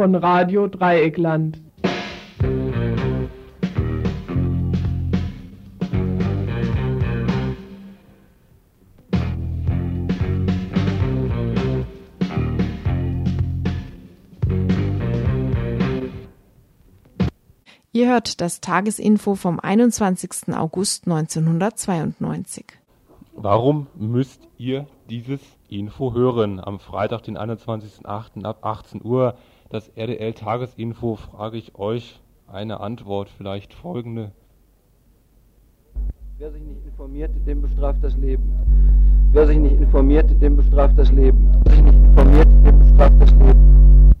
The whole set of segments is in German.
von Radio Dreieckland. Ihr hört das Tagesinfo vom 21. August 1992. Warum müsst ihr dieses Info hören? Am Freitag, den 21.08. ab 18 Uhr, das RDL Tagesinfo, frage ich euch eine Antwort, vielleicht folgende. Wer sich nicht informiert, dem bestraft das Leben. Wer sich nicht informiert, dem bestraft das Leben. Wer sich nicht informiert, dem bestraft das Leben.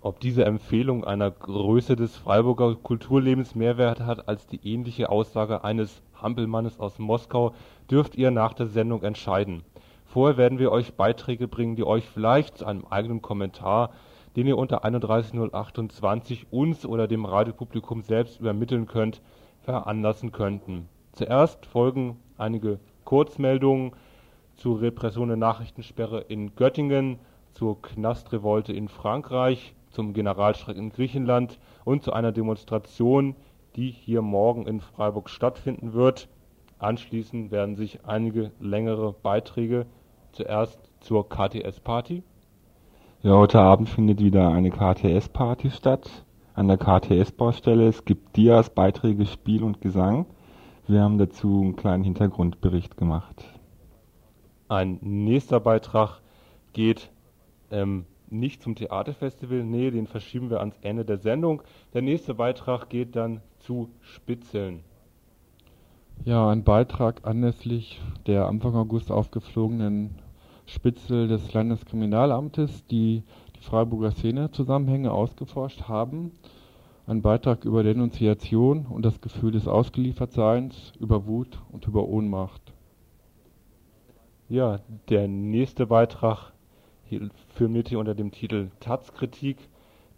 Ob diese Empfehlung einer Größe des Freiburger Kulturlebens Mehrwert hat als die ähnliche Aussage eines Hampelmannes aus Moskau, dürft ihr nach der Sendung entscheiden. Vorher werden wir euch Beiträge bringen, die euch vielleicht zu einem eigenen Kommentar, den ihr unter 31028 uns oder dem Radiopublikum selbst übermitteln könnt, veranlassen könnten. Zuerst folgen einige Kurzmeldungen zur Repression der Nachrichtensperre in Göttingen, zur Knastrevolte in Frankreich, zum Generalstreik in Griechenland und zu einer Demonstration, die hier morgen in Freiburg stattfinden wird. Anschließend werden sich einige längere Beiträge zuerst zur KTS-Party. Ja, heute Abend findet wieder eine KTS-Party statt an der KTS-Baustelle. Es gibt Dias, Beiträge, Spiel und Gesang. Wir haben dazu einen kleinen Hintergrundbericht gemacht. Ein nächster Beitrag geht ähm, nicht zum Theaterfestival, nee, den verschieben wir ans Ende der Sendung. Der nächste Beitrag geht dann zu Spitzeln. Ja, ein Beitrag anlässlich der Anfang August aufgeflogenen Spitzel des Landeskriminalamtes, die die Freiburger Szene-Zusammenhänge ausgeforscht haben. Ein Beitrag über Denunziation und das Gefühl des Ausgeliefertseins, über Wut und über Ohnmacht. Ja, der nächste Beitrag firmiert hier unter dem Titel Taz-Kritik.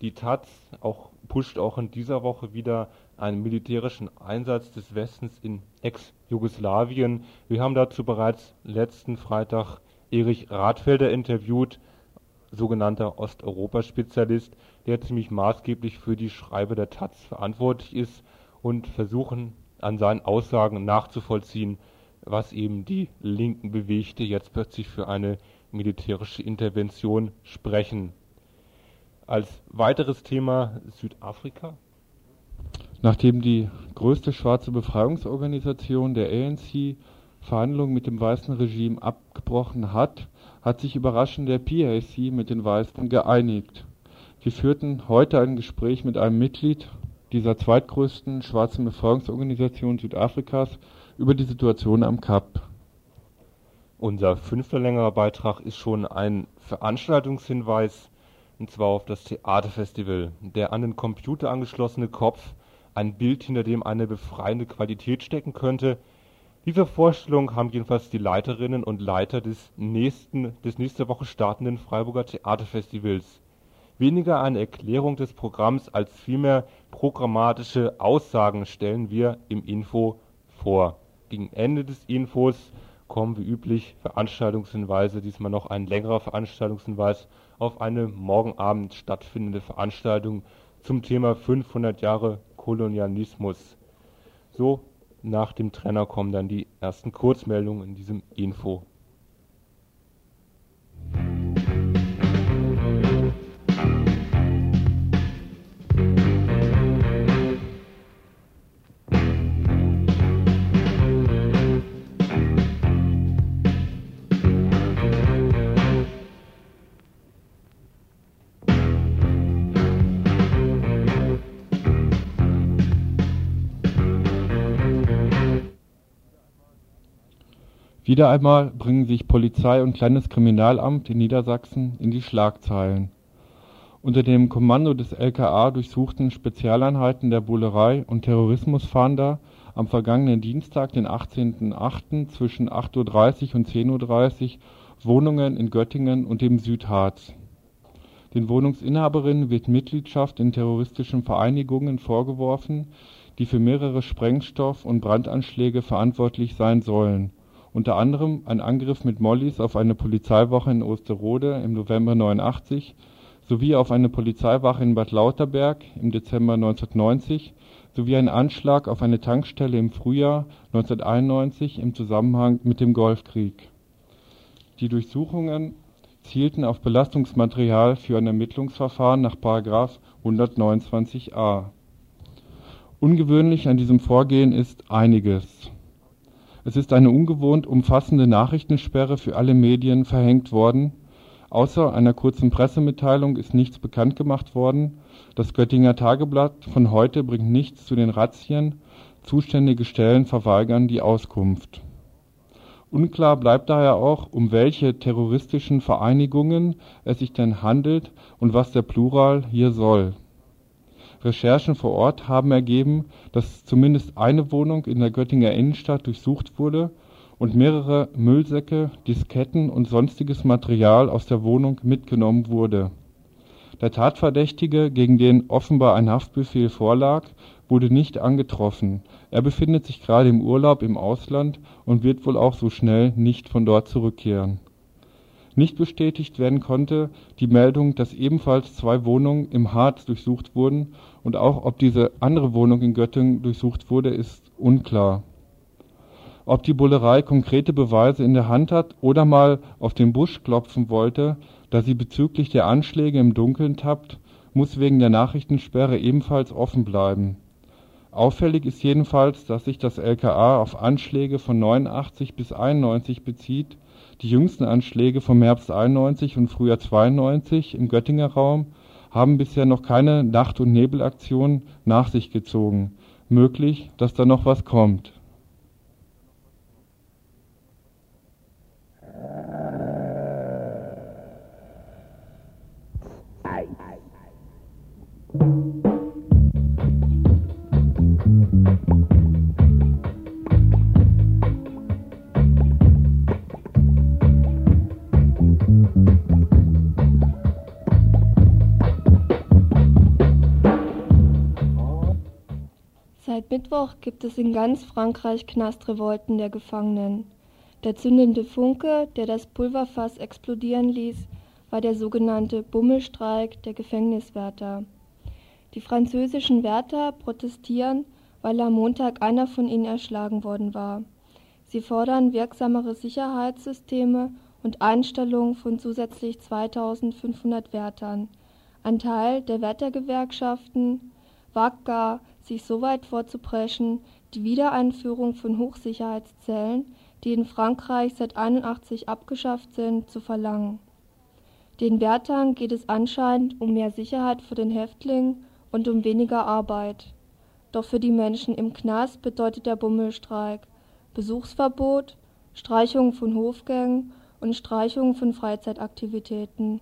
Die Taz auch, pusht auch in dieser Woche wieder einen militärischen Einsatz des Westens in Ex-Jugoslawien. Wir haben dazu bereits letzten Freitag Erich Radfelder interviewt, sogenannter Osteuropa-Spezialist, der ziemlich maßgeblich für die Schreibe der Taz verantwortlich ist und versuchen an seinen Aussagen nachzuvollziehen, was eben die Linken bewegte, jetzt plötzlich für eine militärische Intervention sprechen. Als weiteres Thema Südafrika. Nachdem die größte schwarze Befreiungsorganisation der ANC Verhandlungen mit dem weißen Regime abgebrochen hat, hat sich überraschend der PAC mit den Weißen geeinigt. Wir führten heute ein Gespräch mit einem Mitglied dieser zweitgrößten schwarzen Befreiungsorganisation Südafrikas über die Situation am Kap. Unser fünfter längerer Beitrag ist schon ein Veranstaltungshinweis, und zwar auf das Theaterfestival. Der an den Computer angeschlossene Kopf, ein Bild, hinter dem eine befreiende Qualität stecken könnte. Diese Vorstellung haben jedenfalls die Leiterinnen und Leiter des nächsten, des nächste Woche startenden Freiburger Theaterfestivals. Weniger eine Erklärung des Programms als vielmehr programmatische Aussagen stellen wir im Info vor. Gegen Ende des Infos kommen wie üblich Veranstaltungshinweise, diesmal noch ein längerer Veranstaltungshinweis auf eine morgen Abend stattfindende Veranstaltung zum Thema 500 Jahre Kolonialismus. So, nach dem Trainer kommen dann die ersten Kurzmeldungen in diesem Info. Wieder einmal bringen sich Polizei und Landeskriminalamt in Niedersachsen in die Schlagzeilen. Unter dem Kommando des LKA durchsuchten Spezialeinheiten der Bullerei und Terrorismusfahnder am vergangenen Dienstag, den 18.08. zwischen 8.30 und 10.30 Uhr Wohnungen in Göttingen und dem Südharz. Den Wohnungsinhaberinnen wird Mitgliedschaft in terroristischen Vereinigungen vorgeworfen, die für mehrere Sprengstoff- und Brandanschläge verantwortlich sein sollen unter anderem ein Angriff mit Mollys auf eine Polizeiwache in Osterode im November 89 sowie auf eine Polizeiwache in Bad Lauterberg im Dezember 1990 sowie ein Anschlag auf eine Tankstelle im Frühjahr 1991 im Zusammenhang mit dem Golfkrieg. Die Durchsuchungen zielten auf Belastungsmaterial für ein Ermittlungsverfahren nach § 129a. Ungewöhnlich an diesem Vorgehen ist einiges. Es ist eine ungewohnt umfassende Nachrichtensperre für alle Medien verhängt worden. Außer einer kurzen Pressemitteilung ist nichts bekannt gemacht worden. Das Göttinger Tageblatt von heute bringt nichts zu den Razzien. Zuständige Stellen verweigern die Auskunft. Unklar bleibt daher auch, um welche terroristischen Vereinigungen es sich denn handelt und was der Plural hier soll. Recherchen vor Ort haben ergeben, dass zumindest eine Wohnung in der Göttinger Innenstadt durchsucht wurde und mehrere Müllsäcke, Disketten und sonstiges Material aus der Wohnung mitgenommen wurde. Der Tatverdächtige, gegen den offenbar ein Haftbefehl vorlag, wurde nicht angetroffen. Er befindet sich gerade im Urlaub im Ausland und wird wohl auch so schnell nicht von dort zurückkehren. Nicht bestätigt werden konnte die Meldung, dass ebenfalls zwei Wohnungen im Harz durchsucht wurden und auch ob diese andere Wohnung in Göttingen durchsucht wurde, ist unklar. Ob die Bullerei konkrete Beweise in der Hand hat oder mal auf den Busch klopfen wollte, da sie bezüglich der Anschläge im Dunkeln tappt, muss wegen der Nachrichtensperre ebenfalls offen bleiben Auffällig ist jedenfalls, dass sich das LKA auf Anschläge von 89 bis 91 bezieht, die jüngsten Anschläge vom Herbst 91 und Frühjahr 92 im Göttinger Raum haben bisher noch keine Nacht und Nebelaktion nach sich gezogen. Möglich, dass da noch was kommt Seit Mittwoch gibt es in ganz Frankreich Knastrevolten der Gefangenen. Der zündende Funke, der das Pulverfass explodieren ließ, war der sogenannte Bummelstreik der Gefängniswärter. Die französischen Wärter protestieren, weil am Montag einer von ihnen erschlagen worden war. Sie fordern wirksamere Sicherheitssysteme und Einstellung von zusätzlich 2500 Wärtern. Ein Teil der Wärtergewerkschaften wagt gar, sich so weit vorzupreschen, die Wiedereinführung von Hochsicherheitszellen, die in Frankreich seit 81 abgeschafft sind, zu verlangen. Den Wärtern geht es anscheinend um mehr Sicherheit für den Häftling und um weniger Arbeit. Doch für die Menschen im Knast bedeutet der Bummelstreik Besuchsverbot, Streichung von Hofgängen und Streichung von Freizeitaktivitäten.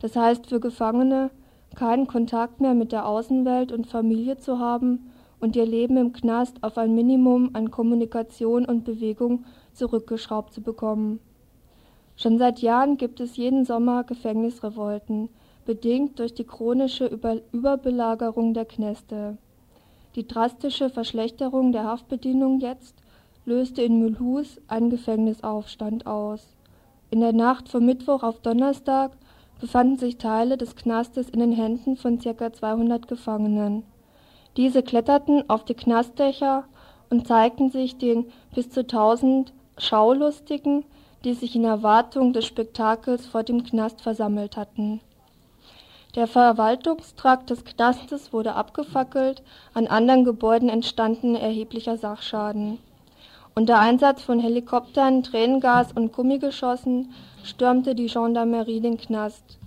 Das heißt für Gefangene, keinen Kontakt mehr mit der Außenwelt und Familie zu haben und ihr Leben im Knast auf ein Minimum an Kommunikation und Bewegung zurückgeschraubt zu bekommen. Schon seit Jahren gibt es jeden Sommer Gefängnisrevolten, bedingt durch die chronische Über Überbelagerung der Knäste. Die drastische Verschlechterung der Haftbedienung jetzt löste in Mulhouse einen Gefängnisaufstand aus. In der Nacht vom Mittwoch auf Donnerstag befanden sich Teile des Knastes in den Händen von ca. 200 Gefangenen. Diese kletterten auf die Knastdächer und zeigten sich den bis zu 1000 Schaulustigen, die sich in Erwartung des Spektakels vor dem Knast versammelt hatten. Der Verwaltungstrakt des Knastes wurde abgefackelt, an anderen Gebäuden entstanden erheblicher Sachschaden. Unter Einsatz von Helikoptern, Tränengas und Gummigeschossen stürmte die Gendarmerie den Knast.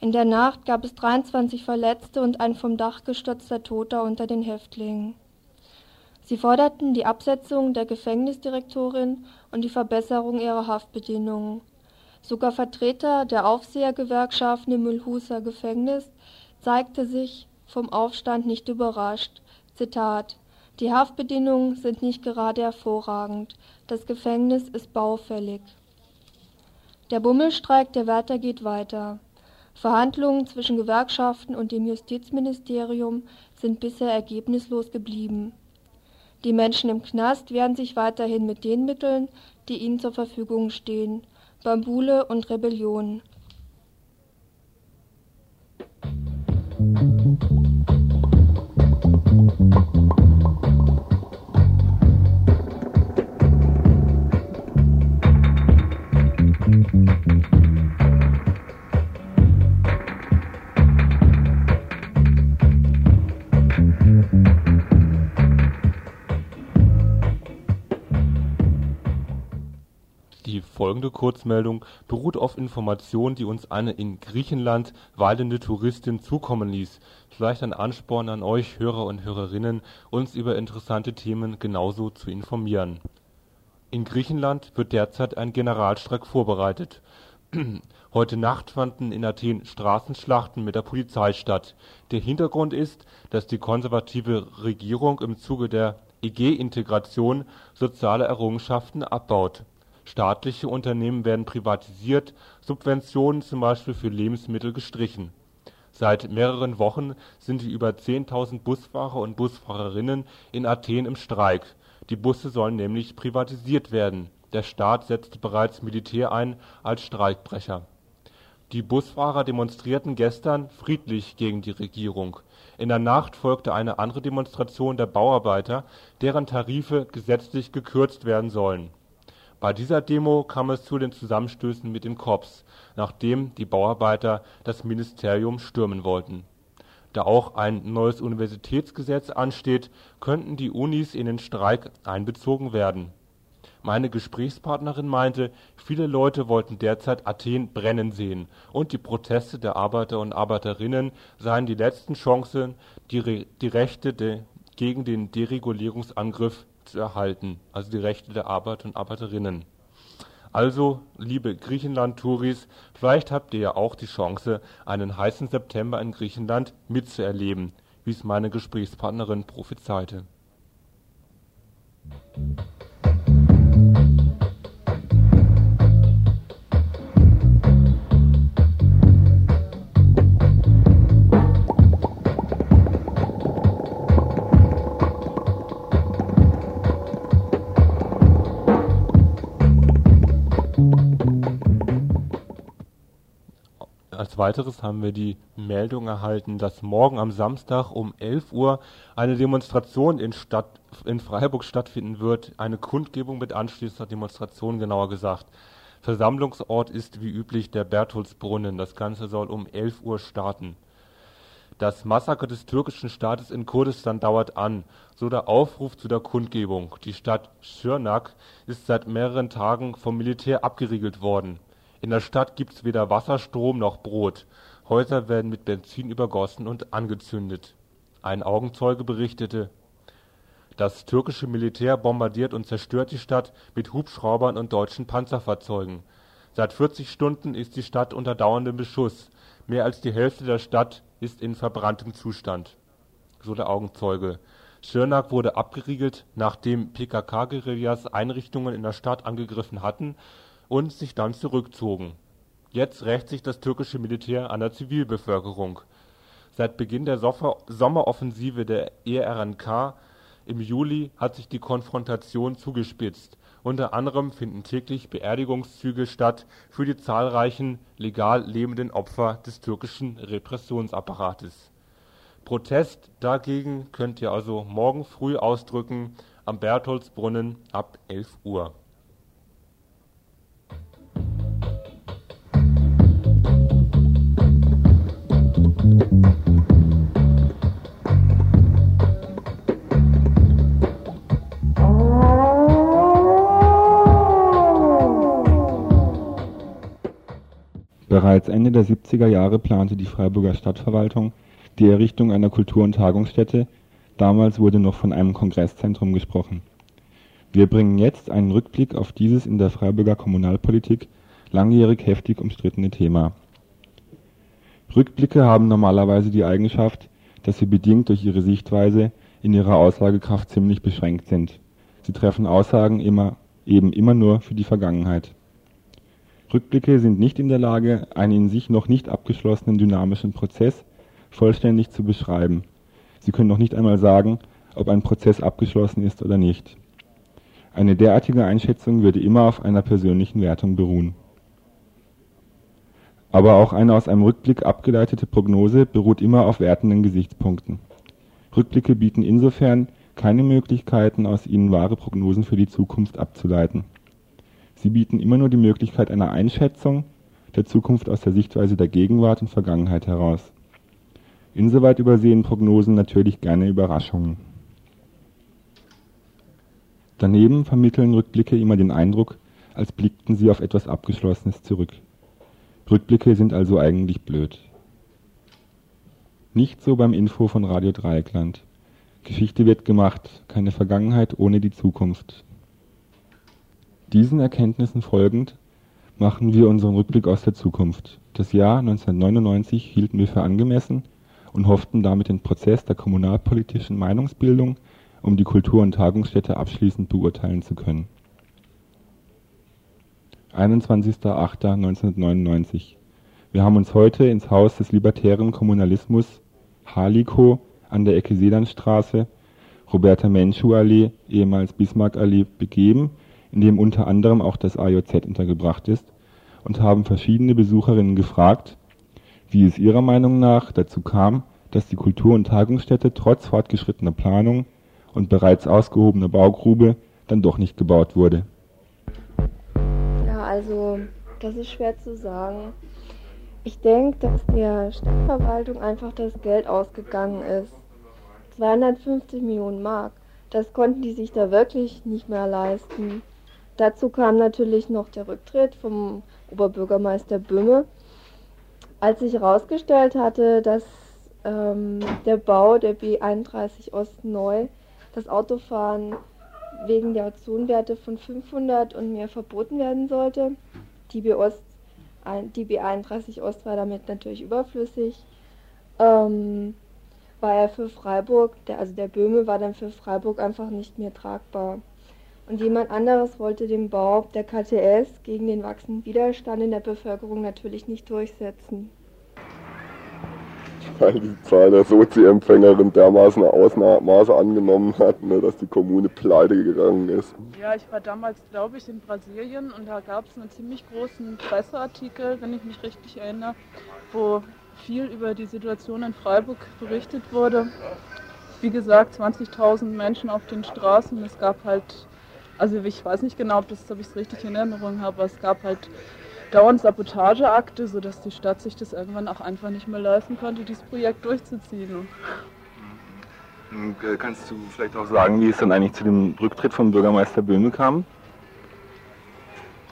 In der Nacht gab es 23 Verletzte und ein vom Dach gestürzter Toter unter den Häftlingen. Sie forderten die Absetzung der Gefängnisdirektorin und die Verbesserung ihrer Haftbedingungen. Sogar Vertreter der Aufsehergewerkschaften im Mühlhuser Gefängnis zeigte sich vom Aufstand nicht überrascht. Zitat die Haftbedingungen sind nicht gerade hervorragend. Das Gefängnis ist baufällig. Der Bummelstreik der Wärter geht weiter. Verhandlungen zwischen Gewerkschaften und dem Justizministerium sind bisher ergebnislos geblieben. Die Menschen im Knast wehren sich weiterhin mit den Mitteln, die ihnen zur Verfügung stehen Bambule und Rebellion. Musik Die folgende Kurzmeldung beruht auf Informationen, die uns eine in Griechenland weidende Touristin zukommen ließ. Vielleicht ein Ansporn an euch, Hörer und Hörerinnen, uns über interessante Themen genauso zu informieren. In Griechenland wird derzeit ein Generalstreik vorbereitet. Heute Nacht fanden in Athen Straßenschlachten mit der Polizei statt. Der Hintergrund ist, dass die konservative Regierung im Zuge der EG-Integration soziale Errungenschaften abbaut. Staatliche Unternehmen werden privatisiert, Subventionen zum Beispiel für Lebensmittel gestrichen. Seit mehreren Wochen sind die über 10.000 Busfahrer und Busfahrerinnen in Athen im Streik. Die Busse sollen nämlich privatisiert werden. Der Staat setzte bereits Militär ein als Streikbrecher. Die Busfahrer demonstrierten gestern friedlich gegen die Regierung. In der Nacht folgte eine andere Demonstration der Bauarbeiter, deren Tarife gesetzlich gekürzt werden sollen. Bei dieser Demo kam es zu den Zusammenstößen mit den Cops, nachdem die Bauarbeiter das Ministerium stürmen wollten. Da auch ein neues Universitätsgesetz ansteht, könnten die Unis in den Streik einbezogen werden. Meine Gesprächspartnerin meinte, viele Leute wollten derzeit Athen brennen sehen und die Proteste der Arbeiter und Arbeiterinnen seien die letzten Chancen, die, die Rechte gegen den Deregulierungsangriff zu erhalten, also die Rechte der Arbeiter und Arbeiterinnen. Also, liebe Griechenland-Touris, vielleicht habt ihr ja auch die Chance, einen heißen September in Griechenland mitzuerleben, wie es meine Gesprächspartnerin prophezeite. Weiteres haben wir die Meldung erhalten, dass morgen am Samstag um 11 Uhr eine Demonstration in, Stadt, in Freiburg stattfinden wird. Eine Kundgebung mit anschließender Demonstration, genauer gesagt. Versammlungsort ist wie üblich der Bertholdsbrunnen. Das Ganze soll um 11 Uhr starten. Das Massaker des türkischen Staates in Kurdistan dauert an, so der Aufruf zu der Kundgebung. Die Stadt Schirnak ist seit mehreren Tagen vom Militär abgeriegelt worden in der Stadt gibt's weder Wasser, Strom noch Brot. Häuser werden mit Benzin übergossen und angezündet. Ein Augenzeuge berichtete: Das türkische Militär bombardiert und zerstört die Stadt mit Hubschraubern und deutschen Panzerfahrzeugen. Seit 40 Stunden ist die Stadt unter dauerndem Beschuss. Mehr als die Hälfte der Stadt ist in verbranntem Zustand. So der Augenzeuge. Schirnak wurde abgeriegelt, nachdem PKK-Guerillas Einrichtungen in der Stadt angegriffen hatten und sich dann zurückzogen. Jetzt rächt sich das türkische Militär an der Zivilbevölkerung. Seit Beginn der Sommeroffensive der ERNK im Juli hat sich die Konfrontation zugespitzt. Unter anderem finden täglich Beerdigungszüge statt für die zahlreichen legal lebenden Opfer des türkischen Repressionsapparates. Protest dagegen könnt ihr also morgen früh ausdrücken am Bertholdsbrunnen ab 11 Uhr Bereits Ende der 70er Jahre plante die Freiburger Stadtverwaltung die Errichtung einer Kultur und Tagungsstätte, damals wurde noch von einem Kongresszentrum gesprochen. Wir bringen jetzt einen Rückblick auf dieses in der Freiburger Kommunalpolitik langjährig heftig umstrittene Thema. Rückblicke haben normalerweise die Eigenschaft, dass sie bedingt durch ihre Sichtweise in ihrer Aussagekraft ziemlich beschränkt sind. Sie treffen Aussagen immer, eben immer nur für die Vergangenheit Rückblicke sind nicht in der Lage, einen in sich noch nicht abgeschlossenen dynamischen Prozess vollständig zu beschreiben. Sie können noch nicht einmal sagen, ob ein Prozess abgeschlossen ist oder nicht. Eine derartige Einschätzung würde immer auf einer persönlichen Wertung beruhen. Aber auch eine aus einem Rückblick abgeleitete Prognose beruht immer auf wertenden Gesichtspunkten. Rückblicke bieten insofern keine Möglichkeiten, aus ihnen wahre Prognosen für die Zukunft abzuleiten Sie bieten immer nur die Möglichkeit einer Einschätzung der Zukunft aus der Sichtweise der Gegenwart und Vergangenheit heraus. Insoweit übersehen Prognosen natürlich gerne Überraschungen. Daneben vermitteln Rückblicke immer den Eindruck als blickten sie auf etwas Abgeschlossenes zurück. Rückblicke sind also eigentlich blöd. Nicht so beim Info von Radio Dreieckland. Geschichte wird gemacht, keine Vergangenheit ohne die Zukunft. Diesen Erkenntnissen folgend machen wir unseren Rückblick aus der Zukunft. Das Jahr 1999 hielten wir für angemessen und hofften damit den Prozess der kommunalpolitischen Meinungsbildung um die Kultur- und Tagungsstätte abschließend beurteilen zu können. 21.08.1999 Wir haben uns heute ins Haus des libertären Kommunalismus Haliko an der Ecke Seelandstraße, Roberta Menschu Allee, ehemals Bismarck Allee, begeben, in dem unter anderem auch das AJZ untergebracht ist, und haben verschiedene Besucherinnen gefragt, wie es ihrer Meinung nach dazu kam, dass die Kultur- und Tagungsstätte trotz fortgeschrittener Planung und bereits ausgehobener Baugrube dann doch nicht gebaut wurde. Also das ist schwer zu sagen. Ich denke, dass der Stadtverwaltung einfach das Geld ausgegangen ist. 250 Millionen Mark. Das konnten die sich da wirklich nicht mehr leisten. Dazu kam natürlich noch der Rücktritt vom Oberbürgermeister Böhme. Als sich herausgestellt hatte, dass ähm, der Bau der B31 Ost neu, das Autofahren wegen der Ozonwerte von 500 und mehr verboten werden sollte, die, B Ost, die B31 Ost war damit natürlich überflüssig, ähm, war er für Freiburg, der, also der Böhme war dann für Freiburg einfach nicht mehr tragbar. Und jemand anderes wollte den Bau der KTS gegen den wachsenden Widerstand in der Bevölkerung natürlich nicht durchsetzen. Weil die Zahl der Sozi-Empfängerin dermaßen Ausmaße angenommen hat, ne, dass die Kommune pleite gegangen ist. Ja, ich war damals, glaube ich, in Brasilien und da gab es einen ziemlich großen Presseartikel, wenn ich mich richtig erinnere, wo viel über die Situation in Freiburg berichtet wurde. Wie gesagt, 20.000 Menschen auf den Straßen. Es gab halt, also ich weiß nicht genau, ob, das, ob ich es richtig in Erinnerung habe, aber es gab halt dauernd Sabotageakte, sodass die Stadt sich das irgendwann auch einfach nicht mehr leisten konnte, dieses Projekt durchzuziehen. Äh, kannst du vielleicht auch sagen, wie es dann eigentlich zu dem Rücktritt von Bürgermeister Böhme kam?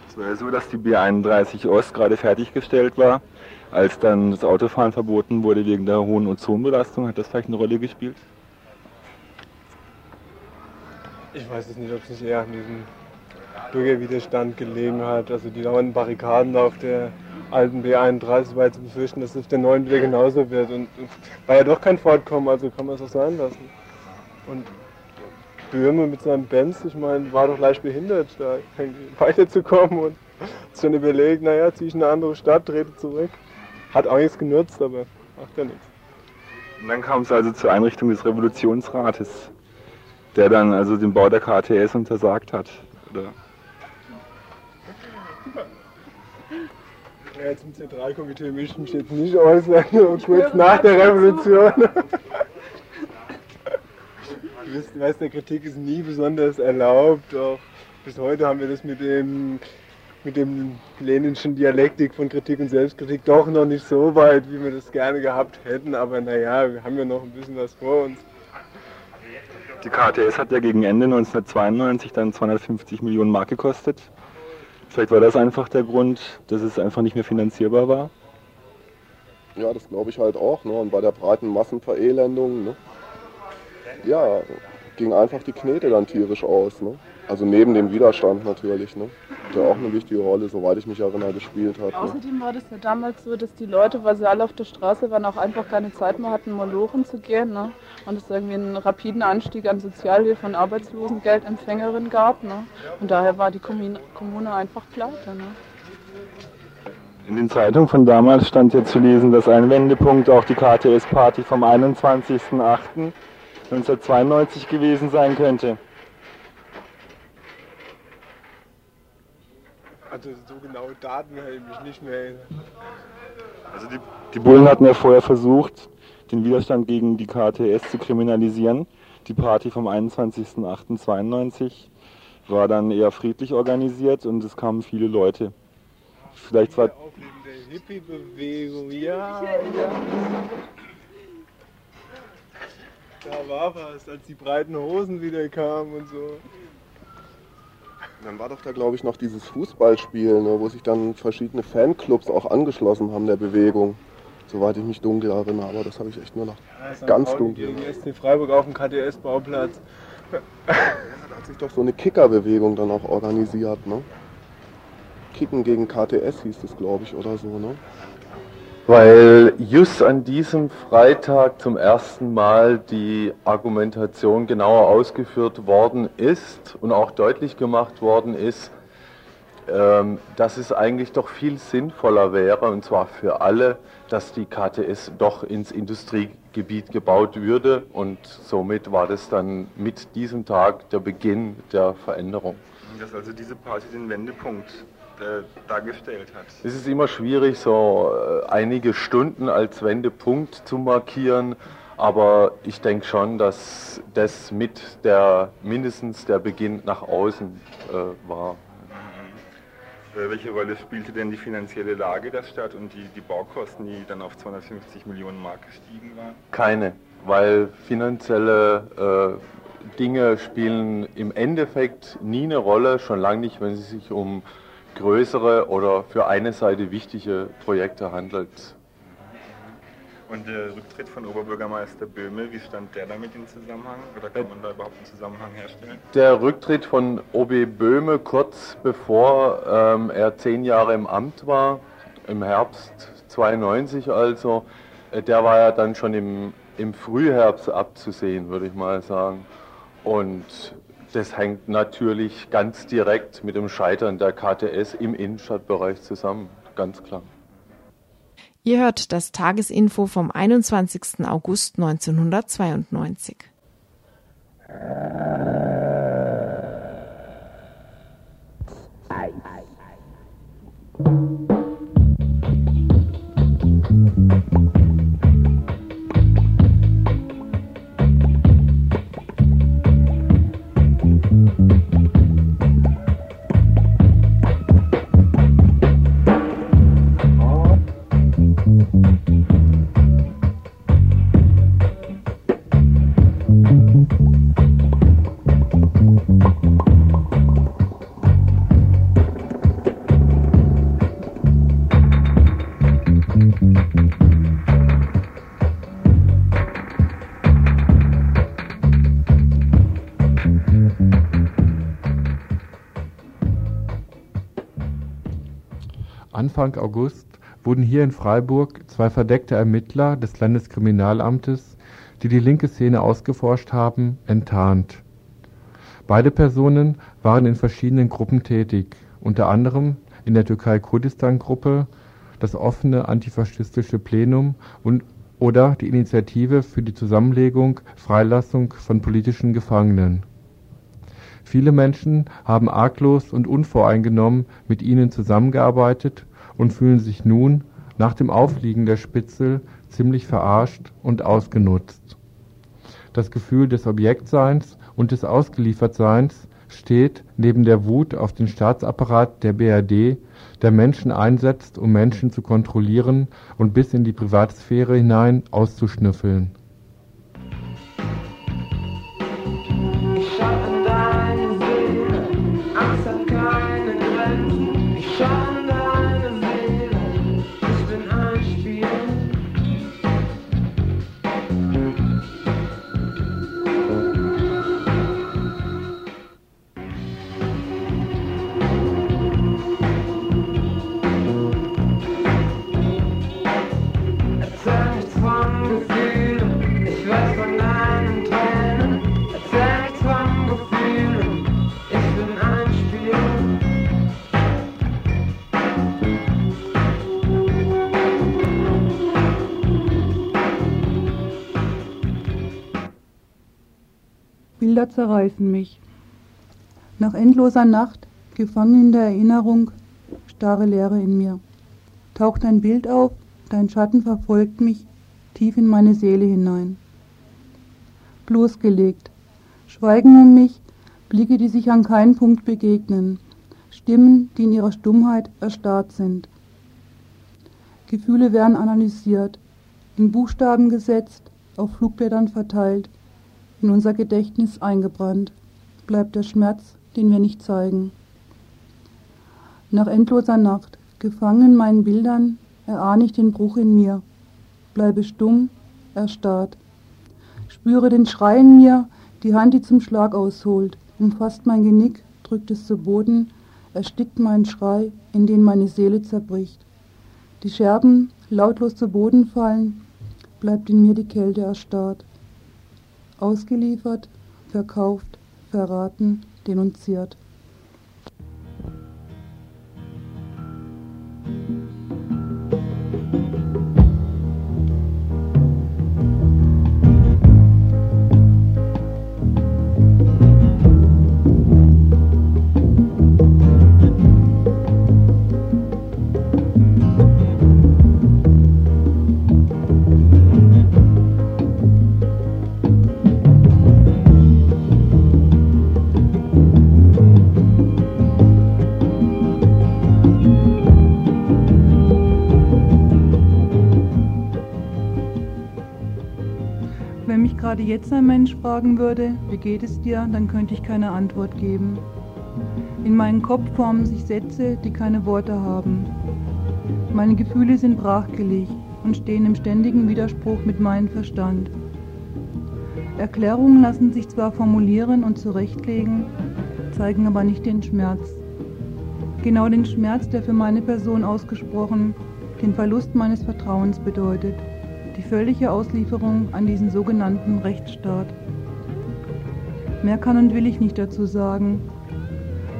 Es war ja so, dass die B31 Ost gerade fertiggestellt war. Als dann das Autofahren verboten wurde wegen der hohen Ozonbelastung, hat das vielleicht eine Rolle gespielt? Ich weiß es nicht, ob es nicht eher an diesem Bürgerwiderstand gelegen hat. Also die dauernden Barrikaden auf der alten B31 war zu befürchten, dass es auf der neuen wieder genauso wird. Und war ja doch kein Fortkommen, also kann man es auch sein lassen. Und Böhme mit seinem Benz, ich meine, war doch leicht behindert, da weiterzukommen und sich dann überlegt, naja, ziehe ich in eine andere Stadt, trete zurück. Hat auch nichts genutzt, aber macht ja nichts. Und dann kam es also zur Einrichtung des Revolutionsrates, der dann also den Bau der KTS untersagt hat. Oder? Ja, jetzt im Zentralkomitee mische ich mich jetzt nicht äußern, nur kurz nach der Revolution. du weißt, der Kritik ist nie besonders erlaubt. Auch bis heute haben wir das mit dem mit dem leninschen Dialektik von Kritik und Selbstkritik doch noch nicht so weit, wie wir das gerne gehabt hätten. Aber naja, wir haben ja noch ein bisschen was vor uns. Die KTS hat ja gegen Ende 1992 dann 250 Millionen Mark gekostet. Vielleicht war das einfach der Grund, dass es einfach nicht mehr finanzierbar war? Ja, das glaube ich halt auch. Ne? Und bei der breiten Massenverelendung, ne? ja, ging einfach die Knete dann tierisch aus. Ne? Also neben dem Widerstand natürlich, ne? der auch eine wichtige Rolle, soweit ich mich erinnere, gespielt hat. Ne? Außerdem war das ja damals so, dass die Leute, weil sie alle auf der Straße waren, auch einfach keine Zeit mehr hatten, malochen zu gehen. Ne? Und es irgendwie einen rapiden Anstieg an Sozialhilfe und Arbeitslosengeldempfängerinnen gab. Ne? Und daher war die Kommune einfach pleite. Ne? In den Zeitungen von damals stand ja zu lesen, dass ein Wendepunkt auch die KTS-Party vom 21.08.1992 gewesen sein könnte. Also so genaue Daten habe ich mich nicht mehr. Also die, die Bullen hatten ja vorher versucht, den Widerstand gegen die KTS zu kriminalisieren. Die Party vom 21.08.92 war dann eher friedlich organisiert und es kamen viele Leute. Vielleicht war... Der Hippie-Bewegung, ja, ja. Da war was, als die breiten Hosen wieder kamen und so. Dann war doch da, glaube ich, noch dieses Fußballspiel, ne, wo sich dann verschiedene Fanclubs auch angeschlossen haben der Bewegung. Soweit ich mich dunkel erinnere, aber das habe ich echt nur noch ja, ganz dunkel. Gegen SC Freiburg auf dem KTS-Bauplatz. da hat sich doch so eine Kickerbewegung dann auch organisiert, ne? Kicken gegen KTS hieß es, glaube ich, oder so, ne? Weil just an diesem Freitag zum ersten Mal die Argumentation genauer ausgeführt worden ist und auch deutlich gemacht worden ist, ähm, dass es eigentlich doch viel sinnvoller wäre, und zwar für alle, dass die KTS doch ins Industriegebiet gebaut würde. Und somit war das dann mit diesem Tag der Beginn der Veränderung. Dass also diese Party den Wendepunkt äh, dargestellt hat. Es ist immer schwierig, so äh, einige Stunden als Wendepunkt zu markieren, aber ich denke schon, dass das mit der mindestens der Beginn nach außen äh, war. Äh, welche Rolle spielte denn die finanzielle Lage der Stadt und die, die Baukosten, die dann auf 250 Millionen Mark gestiegen waren? Keine, weil finanzielle äh, Dinge spielen im Endeffekt nie eine Rolle, schon lange nicht, wenn es sich um größere oder für eine Seite wichtige Projekte handelt. Und der Rücktritt von Oberbürgermeister Böhme, wie stand der damit in Zusammenhang? Oder kann man da überhaupt einen Zusammenhang herstellen? Der Rücktritt von OB Böhme kurz bevor ähm, er zehn Jahre im Amt war, im Herbst 92 also, äh, der war ja dann schon im, im Frühherbst abzusehen, würde ich mal sagen. Und das hängt natürlich ganz direkt mit dem Scheitern der KTS im Innenstadtbereich zusammen, ganz klar. Ihr hört das Tagesinfo vom 21. August 1992. Anfang August wurden hier in Freiburg zwei verdeckte Ermittler des Landeskriminalamtes, die die linke Szene ausgeforscht haben, enttarnt. Beide Personen waren in verschiedenen Gruppen tätig, unter anderem in der Türkei-Kurdistan-Gruppe, das offene antifaschistische Plenum und oder die Initiative für die Zusammenlegung Freilassung von politischen Gefangenen. Viele Menschen haben arglos und unvoreingenommen mit ihnen zusammengearbeitet und fühlen sich nun, nach dem Aufliegen der Spitzel, ziemlich verarscht und ausgenutzt. Das Gefühl des Objektseins und des Ausgeliefertseins steht neben der Wut auf den Staatsapparat der BRD, der Menschen einsetzt, um Menschen zu kontrollieren und bis in die Privatsphäre hinein auszuschnüffeln Bilder zerreißen mich. Nach endloser Nacht, gefangen in der Erinnerung, starre Leere in mir. Taucht ein Bild auf, dein Schatten verfolgt mich tief in meine Seele hinein. Bloßgelegt, Schweigen um mich, Blicke, die sich an keinen Punkt begegnen, Stimmen, die in ihrer Stummheit erstarrt sind. Gefühle werden analysiert, in Buchstaben gesetzt, auf Flugblättern verteilt, in unser Gedächtnis eingebrannt, bleibt der Schmerz, den wir nicht zeigen. Nach endloser Nacht, gefangen in meinen Bildern, erahne ich den Bruch in mir, bleibe stumm, erstarrt. Spüre den Schrei in mir, die Hand, die zum Schlag ausholt, umfasst mein Genick, drückt es zu Boden, erstickt meinen Schrei, in den meine Seele zerbricht. Die Scherben lautlos zu Boden fallen, bleibt in mir die Kälte erstarrt. Ausgeliefert, verkauft, verraten, denunziert. Jetzt ein Mensch fragen würde, wie geht es dir, dann könnte ich keine Antwort geben. In meinem Kopf formen sich Sätze, die keine Worte haben. Meine Gefühle sind brachgelegt und stehen im ständigen Widerspruch mit meinem Verstand. Erklärungen lassen sich zwar formulieren und zurechtlegen, zeigen aber nicht den Schmerz. Genau den Schmerz, der für meine Person ausgesprochen den Verlust meines Vertrauens bedeutet die völlige Auslieferung an diesen sogenannten Rechtsstaat. Mehr kann und will ich nicht dazu sagen,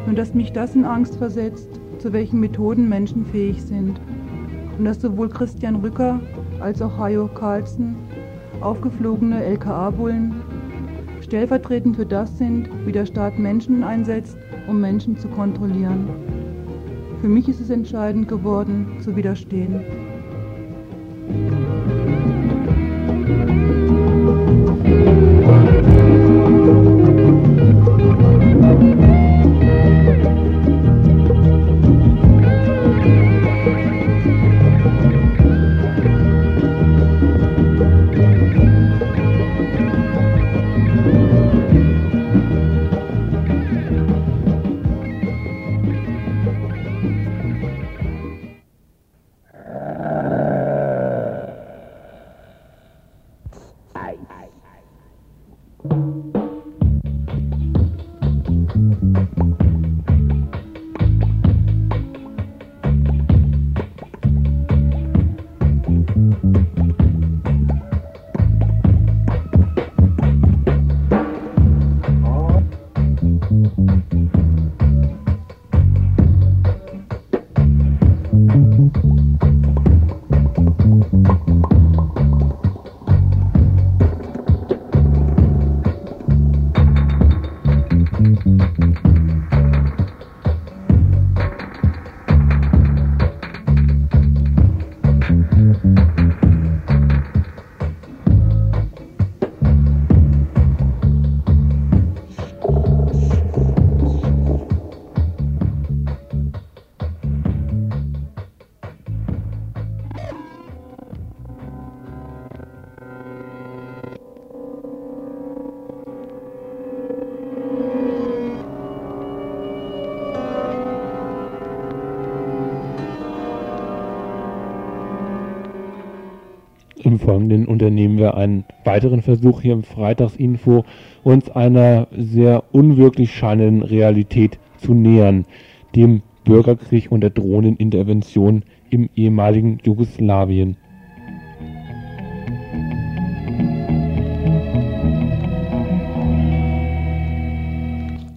nur dass mich das in Angst versetzt, zu welchen Methoden Menschen fähig sind und dass sowohl Christian Rücker als auch Hajo Carlsen, aufgeflogene LKA-Bullen, stellvertretend für das sind, wie der Staat Menschen einsetzt, um Menschen zu kontrollieren. Für mich ist es entscheidend geworden, zu widerstehen. Wir einen weiteren Versuch hier im Freitagsinfo, uns einer sehr unwirklich scheinenden Realität zu nähern, dem Bürgerkrieg und der drohenden Intervention im ehemaligen Jugoslawien.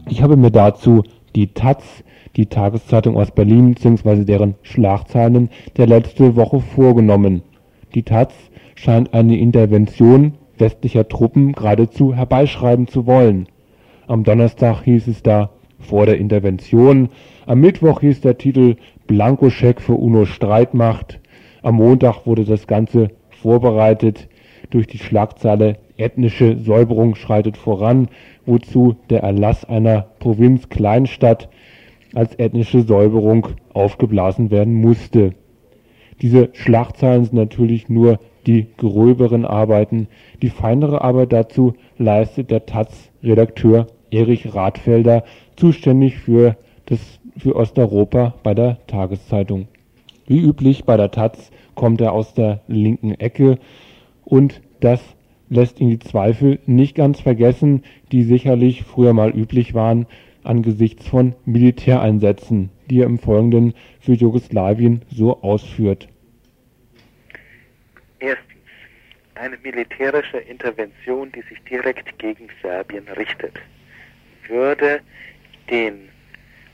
Ich habe mir dazu die Taz, die Tageszeitung aus Berlin bzw. deren Schlagzeilen der letzten Woche vorgenommen. Die Taz scheint eine Intervention westlicher Truppen geradezu herbeischreiben zu wollen. Am Donnerstag hieß es da vor der Intervention, am Mittwoch hieß der Titel Blankoscheck für UNO-Streitmacht, am Montag wurde das Ganze vorbereitet durch die Schlagzeile ethnische Säuberung schreitet voran, wozu der Erlass einer Provinz-Kleinstadt als ethnische Säuberung aufgeblasen werden musste. Diese Schlagzeilen sind natürlich nur die gröberen Arbeiten. Die feinere Arbeit dazu leistet der taz-Redakteur Erich Radfelder, zuständig für das für Osteuropa bei der Tageszeitung. Wie üblich bei der Taz kommt er aus der linken Ecke und das lässt ihn die Zweifel nicht ganz vergessen, die sicherlich früher mal üblich waren angesichts von Militäreinsätzen, die er im Folgenden für Jugoslawien so ausführt. Erstens. Eine militärische Intervention, die sich direkt gegen Serbien richtet, würde den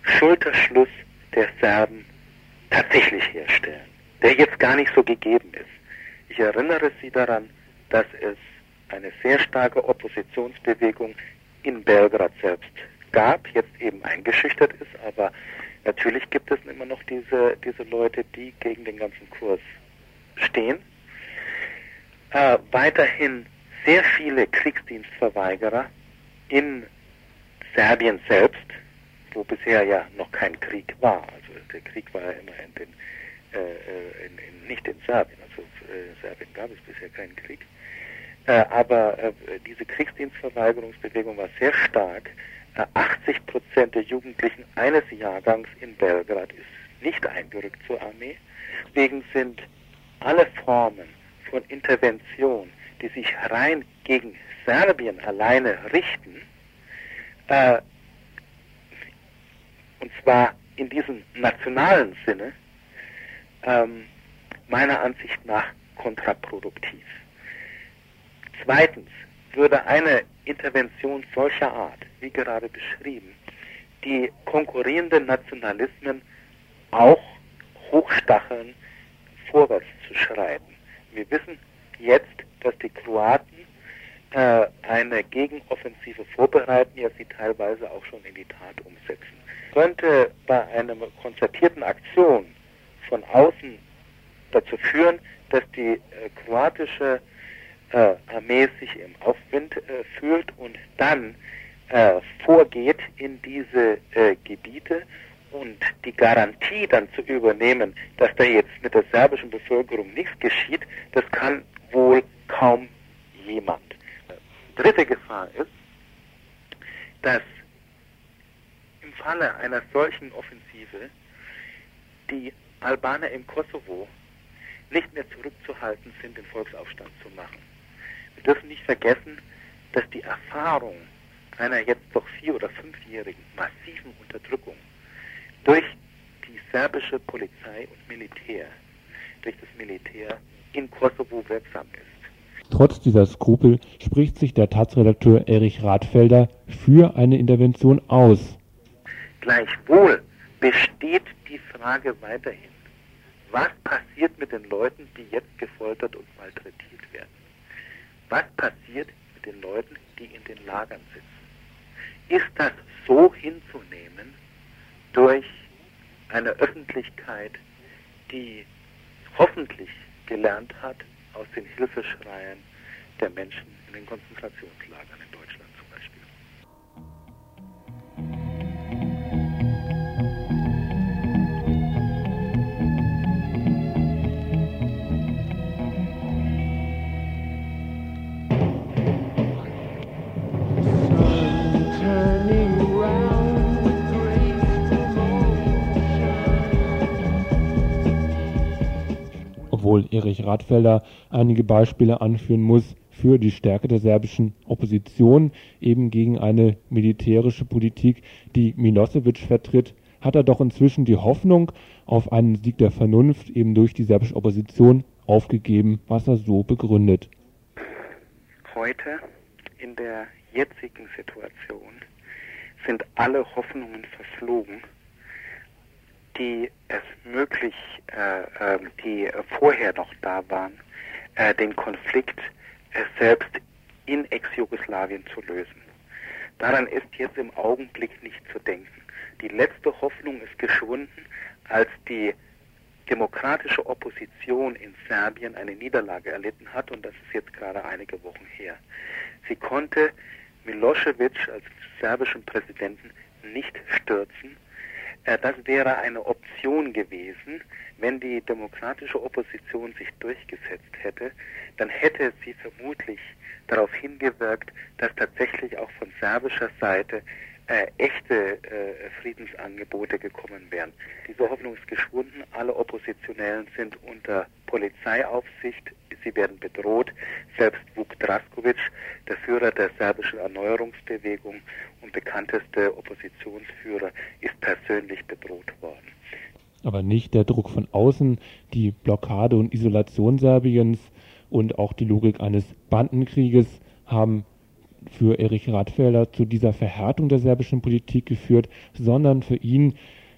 Schulterschluss der Serben tatsächlich herstellen, der jetzt gar nicht so gegeben ist. Ich erinnere Sie daran, dass es eine sehr starke Oppositionsbewegung in Belgrad selbst gab, jetzt eben eingeschüchtert ist, aber natürlich gibt es immer noch diese, diese Leute, die gegen den ganzen Kurs stehen. Äh, weiterhin sehr viele Kriegsdienstverweigerer in Serbien selbst, wo bisher ja noch kein Krieg war. Also der Krieg war ja immer in den, äh, äh in, in, nicht in Serbien, also in äh, Serbien gab es bisher keinen Krieg. Äh, aber äh, diese Kriegsdienstverweigerungsbewegung war sehr stark. 80 äh, Prozent der Jugendlichen eines Jahrgangs in Belgrad ist nicht eingerückt zur Armee. Deswegen sind alle Formen von Intervention, die sich rein gegen Serbien alleine richten, äh, und zwar in diesem nationalen Sinne, ähm, meiner Ansicht nach kontraproduktiv. Zweitens würde eine Intervention solcher Art, wie gerade beschrieben, die konkurrierenden Nationalismen auch hochstacheln, vorwärts zu schreiten. Wir wissen jetzt, dass die Kroaten äh, eine Gegenoffensive vorbereiten, ja sie teilweise auch schon in die Tat umsetzen. Könnte bei einer konzertierten Aktion von außen dazu führen, dass die äh, kroatische äh, sich im Aufwind äh, fühlt und dann äh, vorgeht in diese äh, Gebiete und die Garantie dann zu übernehmen, dass da jetzt mit der serbischen Bevölkerung nichts geschieht, das kann wohl kaum jemand. Dritte Gefahr ist, dass im Falle einer solchen Offensive die Albaner im Kosovo nicht mehr zurückzuhalten sind, den Volksaufstand zu machen. Wir dürfen nicht vergessen, dass die Erfahrung einer jetzt doch vier- oder fünfjährigen massiven Unterdrückung durch die serbische Polizei und Militär, durch das Militär in Kosovo wirksam ist. Trotz dieser Skrupel spricht sich der Taz-Redakteur Erich Radfelder für eine Intervention aus. Gleichwohl besteht die Frage weiterhin, was passiert mit den Leuten, die jetzt gefoltert und malträtiert werden? Was passiert mit den Leuten, die in den Lagern sitzen. Ist das so hinzunehmen durch eine Öffentlichkeit, die hoffentlich gelernt hat aus den Hilfeschreien der Menschen in den Konzentrationslagern obwohl Erich Radfelder einige Beispiele anführen muss für die Stärke der serbischen Opposition eben gegen eine militärische Politik, die Milosevic vertritt, hat er doch inzwischen die Hoffnung auf einen Sieg der Vernunft eben durch die serbische Opposition aufgegeben, was er so begründet. Heute in der jetzigen Situation sind alle Hoffnungen verflogen die es möglich, äh, äh, die vorher noch da waren, äh, den Konflikt äh, selbst in Ex-Jugoslawien zu lösen. Daran ist jetzt im Augenblick nicht zu denken. Die letzte Hoffnung ist geschwunden, als die demokratische Opposition in Serbien eine Niederlage erlitten hat und das ist jetzt gerade einige Wochen her. Sie konnte Milosevic als serbischen Präsidenten nicht stürzen das wäre eine Option gewesen, wenn die demokratische Opposition sich durchgesetzt hätte, dann hätte sie vermutlich darauf hingewirkt, dass tatsächlich auch von serbischer Seite äh, echte äh, Friedensangebote gekommen wären. Diese Hoffnung ist geschwunden. Alle Oppositionellen sind unter Polizeiaufsicht. Sie werden bedroht. Selbst Vuk Draskovic, der Führer der serbischen Erneuerungsbewegung und bekannteste Oppositionsführer, ist persönlich bedroht worden. Aber nicht der Druck von außen, die Blockade und Isolation Serbiens und auch die Logik eines Bandenkrieges haben für Erich Radfelder zu dieser Verhärtung der serbischen Politik geführt, sondern für ihn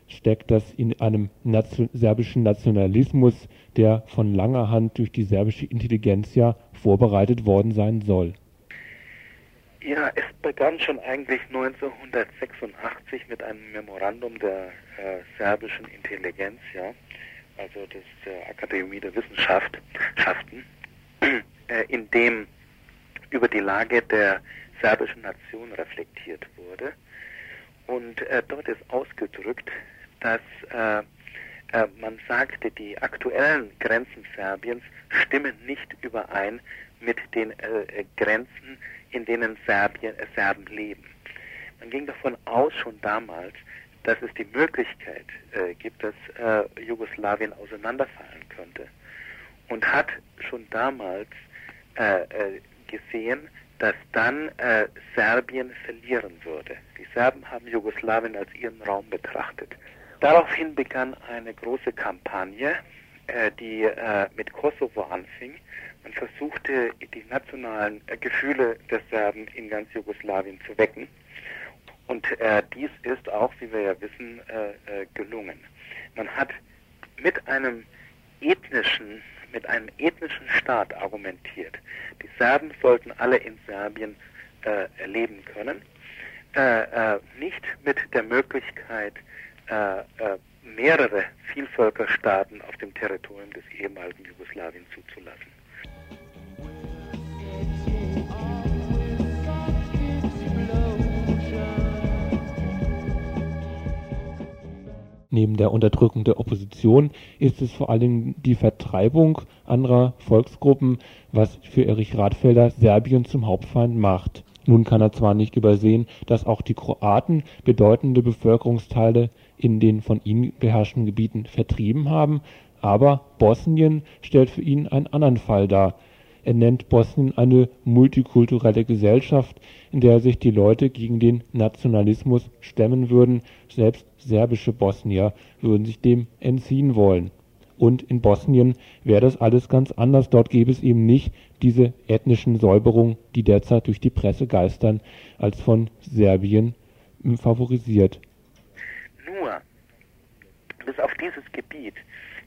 steckt das in einem Nation serbischen Nationalismus, der von langer Hand durch die serbische Intelligenz ja vorbereitet worden sein soll. Ja, es begann schon eigentlich 1986 mit einem Memorandum der äh, serbischen Intelligenz, ja, also des der Akademie der Wissenschaften, äh, in dem über die Lage der serbischen Nation reflektiert wurde. Und äh, dort ist ausgedrückt, dass äh, äh, man sagte, die aktuellen Grenzen Serbiens stimmen nicht überein mit den äh, äh, Grenzen, in denen Serbien, äh, Serben leben. Man ging davon aus schon damals, dass es die Möglichkeit gibt, dass Jugoslawien auseinanderfallen könnte. Und hat schon damals gesehen, dass dann äh, Serbien verlieren würde. Die Serben haben Jugoslawien als ihren Raum betrachtet. Daraufhin begann eine große Kampagne, äh, die äh, mit Kosovo anfing. Man versuchte, die nationalen äh, Gefühle der Serben in ganz Jugoslawien zu wecken. Und äh, dies ist auch, wie wir ja wissen, äh, gelungen. Man hat mit einem ethnischen mit einem ethnischen Staat argumentiert. Die Serben sollten alle in Serbien äh, leben können, äh, äh, nicht mit der Möglichkeit, äh, äh, mehrere Vielvölkerstaaten auf dem Territorium des ehemaligen Jugoslawien zuzulassen. Neben der Unterdrückung der Opposition ist es vor allem die Vertreibung anderer Volksgruppen, was für Erich Radfelder Serbien zum Hauptfeind macht. Nun kann er zwar nicht übersehen, dass auch die Kroaten bedeutende Bevölkerungsteile in den von ihnen beherrschten Gebieten vertrieben haben, aber Bosnien stellt für ihn einen anderen Fall dar er nennt Bosnien eine multikulturelle Gesellschaft, in der sich die Leute gegen den Nationalismus stemmen würden, selbst serbische Bosnier würden sich dem entziehen wollen. Und in Bosnien wäre das alles ganz anders. Dort gäbe es eben nicht diese ethnischen Säuberungen, die derzeit durch die Presse geistern, als von Serbien favorisiert. Nur, bis auf dieses Gebiet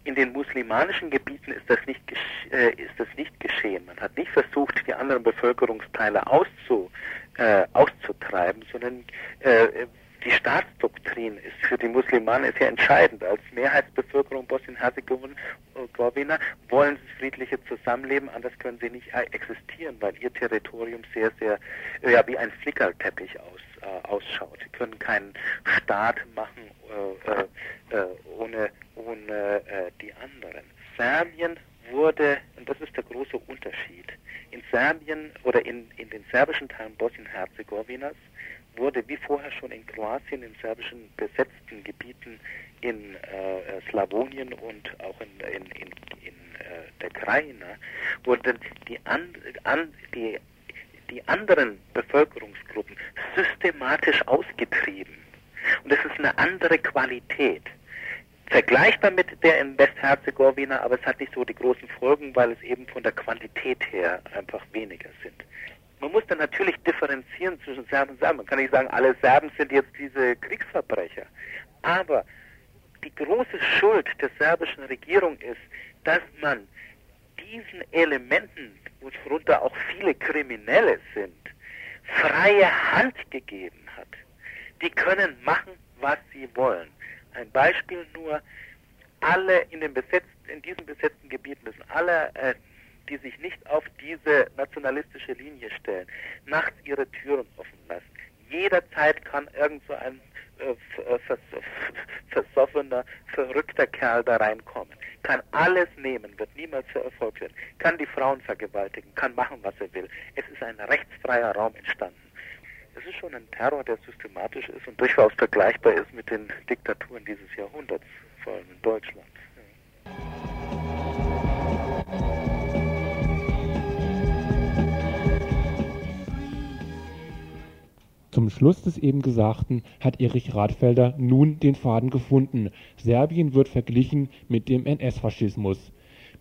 in den muslimanischen Gebieten ist das nicht, äh, ist das nicht geschehen. Man hat nicht versucht, die anderen Bevölkerungsteile auszu, äh, auszutreiben, sondern äh, die Staatsdoktrin ist für die Muslimanen ist ja entscheidend. Als Mehrheitsbevölkerung Bosnien-Herzegowina wollen sie friedliche Zusammenleben, anders können sie nicht existieren, weil ihr Territorium sehr, sehr ja, wie ein Flickerteppich aus, äh, ausschaut. Sie können keinen Staat machen äh, äh, ohne, ohne äh, die anderen. Serbien wurde, und das ist der große Unterschied, in Serbien oder in, in den serbischen Teilen Bosnien-Herzegowinas wurde wie vorher schon in Kroatien, in serbischen besetzten Gebieten in äh, Slawonien und auch in, in, in, in äh, der Krajina, wurden die, an, an, die, die anderen Bevölkerungsgruppen systematisch ausgetrieben. Und es ist eine andere Qualität. Vergleichbar mit der in Westherzegowina, aber es hat nicht so die großen Folgen, weil es eben von der Quantität her einfach weniger sind. Man muss dann natürlich differenzieren zwischen Serben und Serben. Man kann nicht sagen, alle Serben sind jetzt diese Kriegsverbrecher. Aber die große Schuld der serbischen Regierung ist, dass man diesen Elementen, worunter auch viele Kriminelle sind, freie Hand gegeben hat. Die können machen, was sie wollen. Ein Beispiel nur, alle in, den besetzten, in diesen besetzten Gebieten müssen alle, äh, die sich nicht auf diese nationalistische Linie stellen, nachts ihre Türen offen lassen. Jederzeit kann irgend so ein vers versoffener, verrückter Kerl da reinkommen. Kann alles nehmen, wird niemals für Erfolg werden. Kann die Frauen vergewaltigen, kann machen, was er will. Es ist ein rechtsfreier Raum entstanden. Das ist schon ein Terror, der systematisch ist und durchaus vergleichbar ist mit den Diktaturen dieses Jahrhunderts, vor allem in Deutschland. Zum Schluss des eben Gesagten hat Erich Radfelder nun den Faden gefunden. Serbien wird verglichen mit dem NS-Faschismus.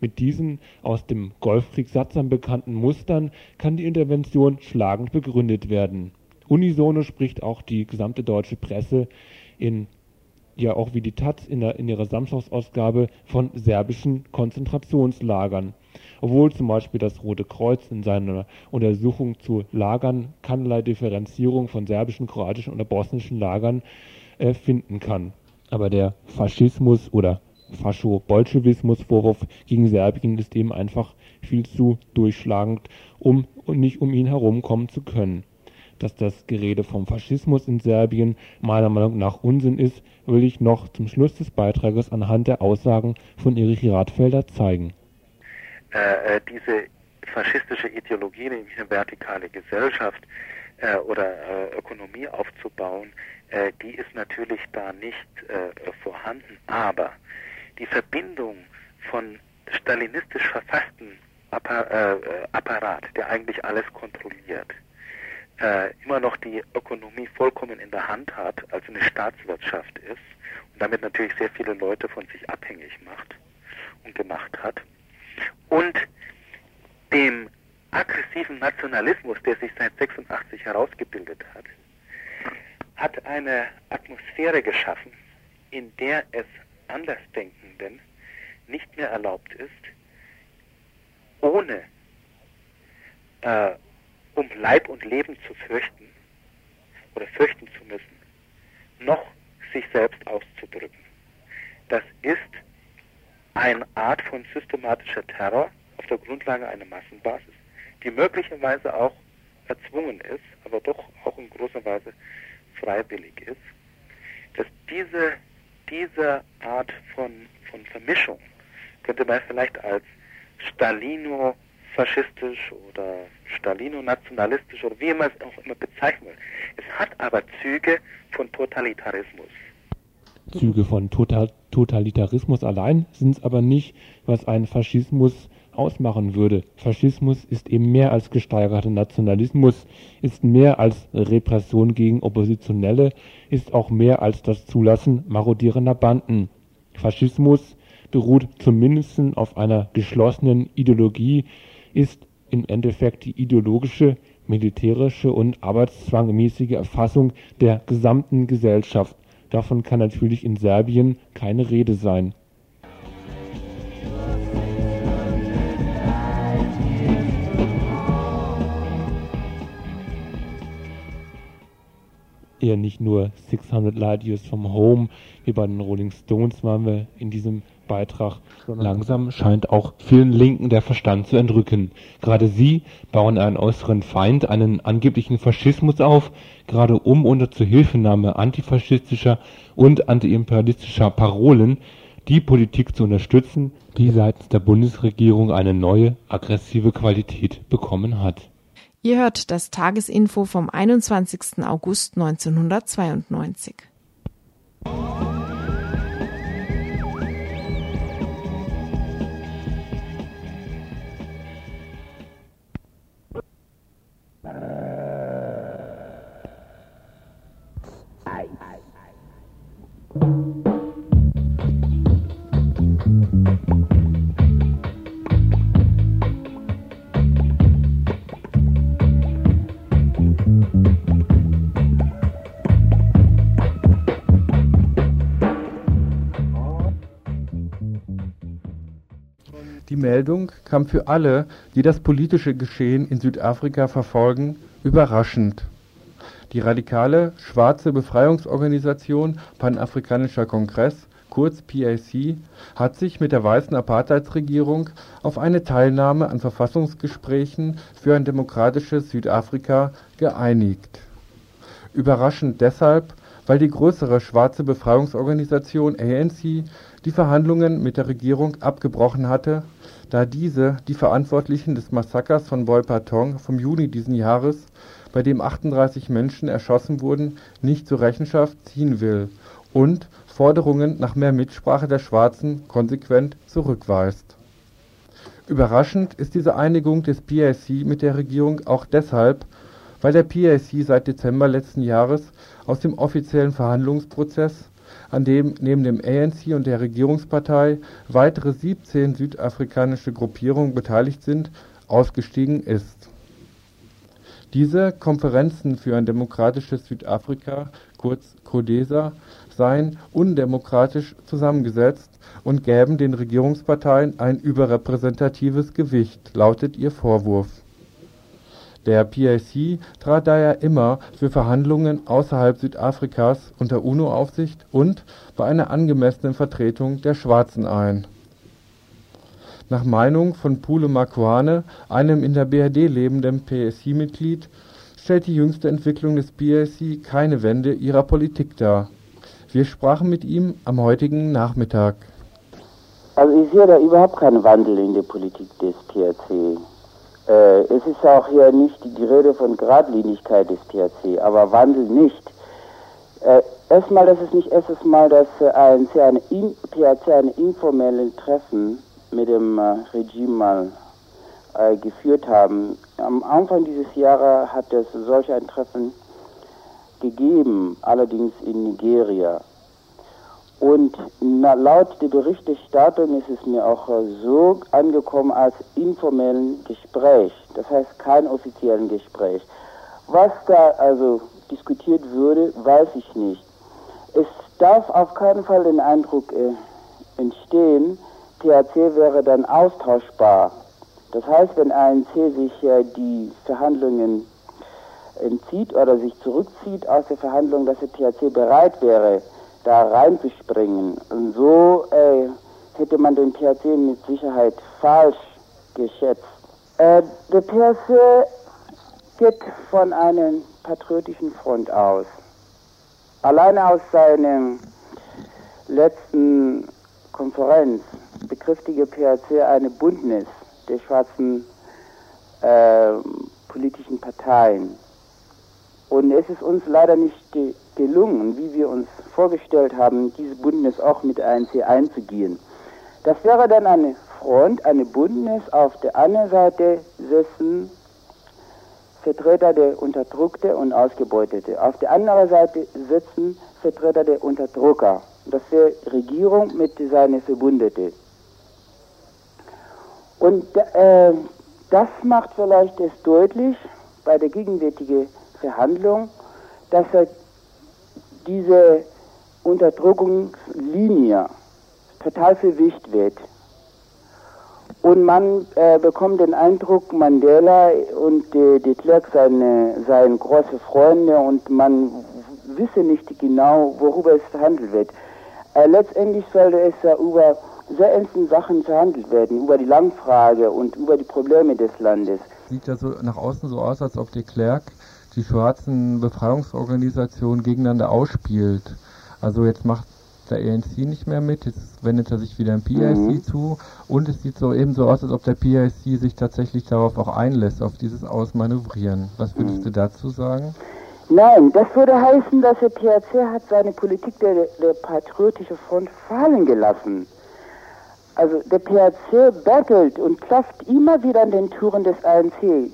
Mit diesen aus dem Golfkrieg sattsam bekannten Mustern kann die Intervention schlagend begründet werden. Unisono spricht auch die gesamte deutsche Presse in ja auch wie die Taz in, der, in ihrer Samstagsausgabe von serbischen Konzentrationslagern obwohl zum Beispiel das Rote Kreuz in seiner Untersuchung zu Lagern keinerlei Differenzierung von serbischen, kroatischen oder bosnischen Lagern äh, finden kann. Aber der Faschismus oder Fascho-Bolschewismus-Vorwurf gegen Serbien ist eben einfach viel zu durchschlagend, um nicht um ihn herumkommen zu können. Dass das Gerede vom Faschismus in Serbien meiner Meinung nach Unsinn ist, will ich noch zum Schluss des Beitrages anhand der Aussagen von Erich Radfelder zeigen. Äh, äh, diese faschistische Ideologie, nämlich eine vertikale Gesellschaft äh, oder äh, Ökonomie aufzubauen, äh, die ist natürlich da nicht äh, vorhanden. Aber die Verbindung von stalinistisch verfassten Apparat, der eigentlich alles kontrolliert, immer noch die Ökonomie vollkommen in der Hand hat, also eine Staatswirtschaft ist und damit natürlich sehr viele Leute von sich abhängig macht und gemacht hat und dem aggressiven Nationalismus, der sich seit 86 herausgebildet hat, hat eine Atmosphäre geschaffen, in der es Andersdenkenden nicht mehr erlaubt ist, ohne äh, um Leib und Leben zu fürchten oder fürchten zu müssen, noch sich selbst auszudrücken. Das ist eine Art von systematischer Terror auf der Grundlage einer Massenbasis, die möglicherweise auch erzwungen ist, aber doch auch in großer Weise freiwillig ist, dass diese, diese Art von, von Vermischung könnte man vielleicht als Stalino-faschistisch oder Stalino-nationalistisch oder wie man es auch immer bezeichnen will. Es hat aber Züge von Totalitarismus. Züge von Total Totalitarismus allein sind es aber nicht, was einen Faschismus ausmachen würde. Faschismus ist eben mehr als gesteigerter Nationalismus, ist mehr als Repression gegen Oppositionelle, ist auch mehr als das Zulassen marodierender Banden. Faschismus beruht zumindest auf einer geschlossenen Ideologie, ist im Endeffekt die ideologische, militärische und arbeitszwangmäßige Erfassung der gesamten Gesellschaft. Davon kann natürlich in Serbien keine Rede sein. Eher nicht nur 600 Light Years from Home, wie bei den Rolling Stones waren wir in diesem Beitrag. Langsam scheint auch vielen Linken der Verstand zu entrücken. Gerade sie bauen einen äußeren Feind, einen angeblichen Faschismus auf, gerade um unter Zuhilfenahme antifaschistischer und antiimperialistischer Parolen die Politik zu unterstützen, die seitens der Bundesregierung eine neue, aggressive Qualität bekommen hat. Ihr hört das Tagesinfo vom 21. August 1992. Die Meldung kam für alle, die das politische Geschehen in Südafrika verfolgen, überraschend. Die radikale schwarze Befreiungsorganisation Panafrikanischer Kongress, kurz PAC, hat sich mit der weißen Apartheidsregierung auf eine Teilnahme an Verfassungsgesprächen für ein demokratisches Südafrika geeinigt. Überraschend deshalb, weil die größere schwarze Befreiungsorganisation ANC die Verhandlungen mit der Regierung abgebrochen hatte, da diese die Verantwortlichen des Massakers von Boipatong vom Juni diesen Jahres bei dem 38 Menschen erschossen wurden, nicht zur Rechenschaft ziehen will und Forderungen nach mehr Mitsprache der Schwarzen konsequent zurückweist. Überraschend ist diese Einigung des PIC mit der Regierung auch deshalb, weil der PIC seit Dezember letzten Jahres aus dem offiziellen Verhandlungsprozess, an dem neben dem ANC und der Regierungspartei weitere 17 südafrikanische Gruppierungen beteiligt sind, ausgestiegen ist. Diese Konferenzen für ein demokratisches Südafrika, kurz CODESA, seien undemokratisch zusammengesetzt und gäben den Regierungsparteien ein überrepräsentatives Gewicht, lautet ihr Vorwurf. Der PIC trat daher immer für Verhandlungen außerhalb Südafrikas unter UNO-Aufsicht und bei einer angemessenen Vertretung der Schwarzen ein. Nach Meinung von Pule Makwane, einem in der BRD lebenden PSC-Mitglied, stellt die jüngste Entwicklung des PSC keine Wende ihrer Politik dar. Wir sprachen mit ihm am heutigen Nachmittag. Also ich sehe da überhaupt keinen Wandel in der Politik des THC. Äh, es ist auch hier nicht die Rede von Gradlinigkeit des THC, aber Wandel nicht. Äh, erstmal, das ist nicht erstes Mal, dass äh, ANC eine, THC eine informelle Treffen mit dem äh, Regime mal äh, geführt haben. Am Anfang dieses Jahres hat es solch ein Treffen gegeben, allerdings in Nigeria. Und laut der Berichterstattung ist es mir auch äh, so angekommen als informellen Gespräch, das heißt kein offiziellen Gespräch. Was da also diskutiert würde, weiß ich nicht. Es darf auf keinen Fall den Eindruck äh, entstehen, THC wäre dann austauschbar. Das heißt, wenn ANC sich äh, die Verhandlungen entzieht oder sich zurückzieht aus der Verhandlung, dass der THC bereit wäre, da reinzuspringen. Und so äh, hätte man den THC mit Sicherheit falsch geschätzt. Äh, der THC geht von einem patriotischen Front aus. Alleine aus seiner letzten Konferenz bekräftige PHC eine Bündnis der schwarzen äh, politischen Parteien. Und es ist uns leider nicht gelungen, wie wir uns vorgestellt haben, dieses Bündnis auch mit ANC einzugehen. Das wäre dann eine Front, eine Bündnis. Auf der einen Seite sitzen Vertreter der Unterdrückte und Ausgebeutete. Auf der anderen Seite sitzen Vertreter der Unterdrücker. Das wäre Regierung mit seinen Verbündeten. Und äh, das macht vielleicht es deutlich bei der gegenwärtigen Verhandlung, dass er diese Unterdrückungslinie total verwischt wird. Und man äh, bekommt den Eindruck, Mandela und äh, de Klerk seien, seien große Freunde und man wisse nicht genau, worüber es verhandelt wird. Äh, letztendlich sollte es ja über sehr ernsten Sachen verhandelt werden, über die Langfrage und über die Probleme des Landes. Sieht ja so nach außen so aus, als ob de Klerk die schwarzen Befreiungsorganisationen gegeneinander ausspielt. Also jetzt macht der ANC nicht mehr mit, jetzt wendet er sich wieder dem PIC mhm. zu und es sieht so eben so aus, als ob der PIC sich tatsächlich darauf auch einlässt, auf dieses Ausmanövrieren. Was würdest mhm. du dazu sagen? Nein, das würde heißen, dass der PIC hat seine Politik der, der patriotische Front fallen gelassen. Also der PIC bettelt und klopft immer wieder an den Türen des ANC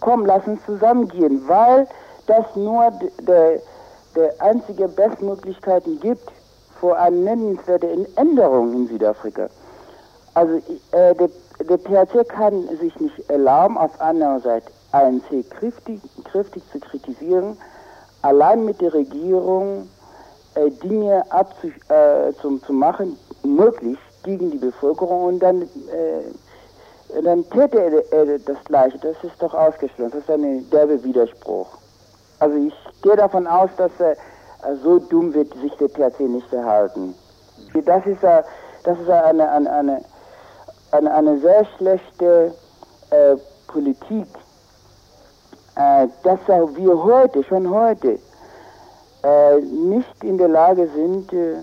komm, lass uns zusammengehen, weil das nur der, der einzige Bestmöglichkeiten gibt für eine nennenswerte Änderung in Südafrika. Also äh, der, der PHC kann sich nicht erlauben, auf einer Seite ANC kräftig, kräftig zu kritisieren, allein mit der Regierung äh, Dinge abzu, äh, zum, zu machen, möglichst gegen die Bevölkerung und dann äh, dann täte er, er das Gleiche. Das ist doch ausgeschlossen. Das ist ein derbe Widerspruch. Also ich gehe davon aus, dass er so dumm wird sich der PHC nicht verhalten. Das ist, das ist eine, eine, eine, eine, eine sehr schlechte äh, Politik, äh, dass wir heute, schon heute, äh, nicht in der Lage sind, äh,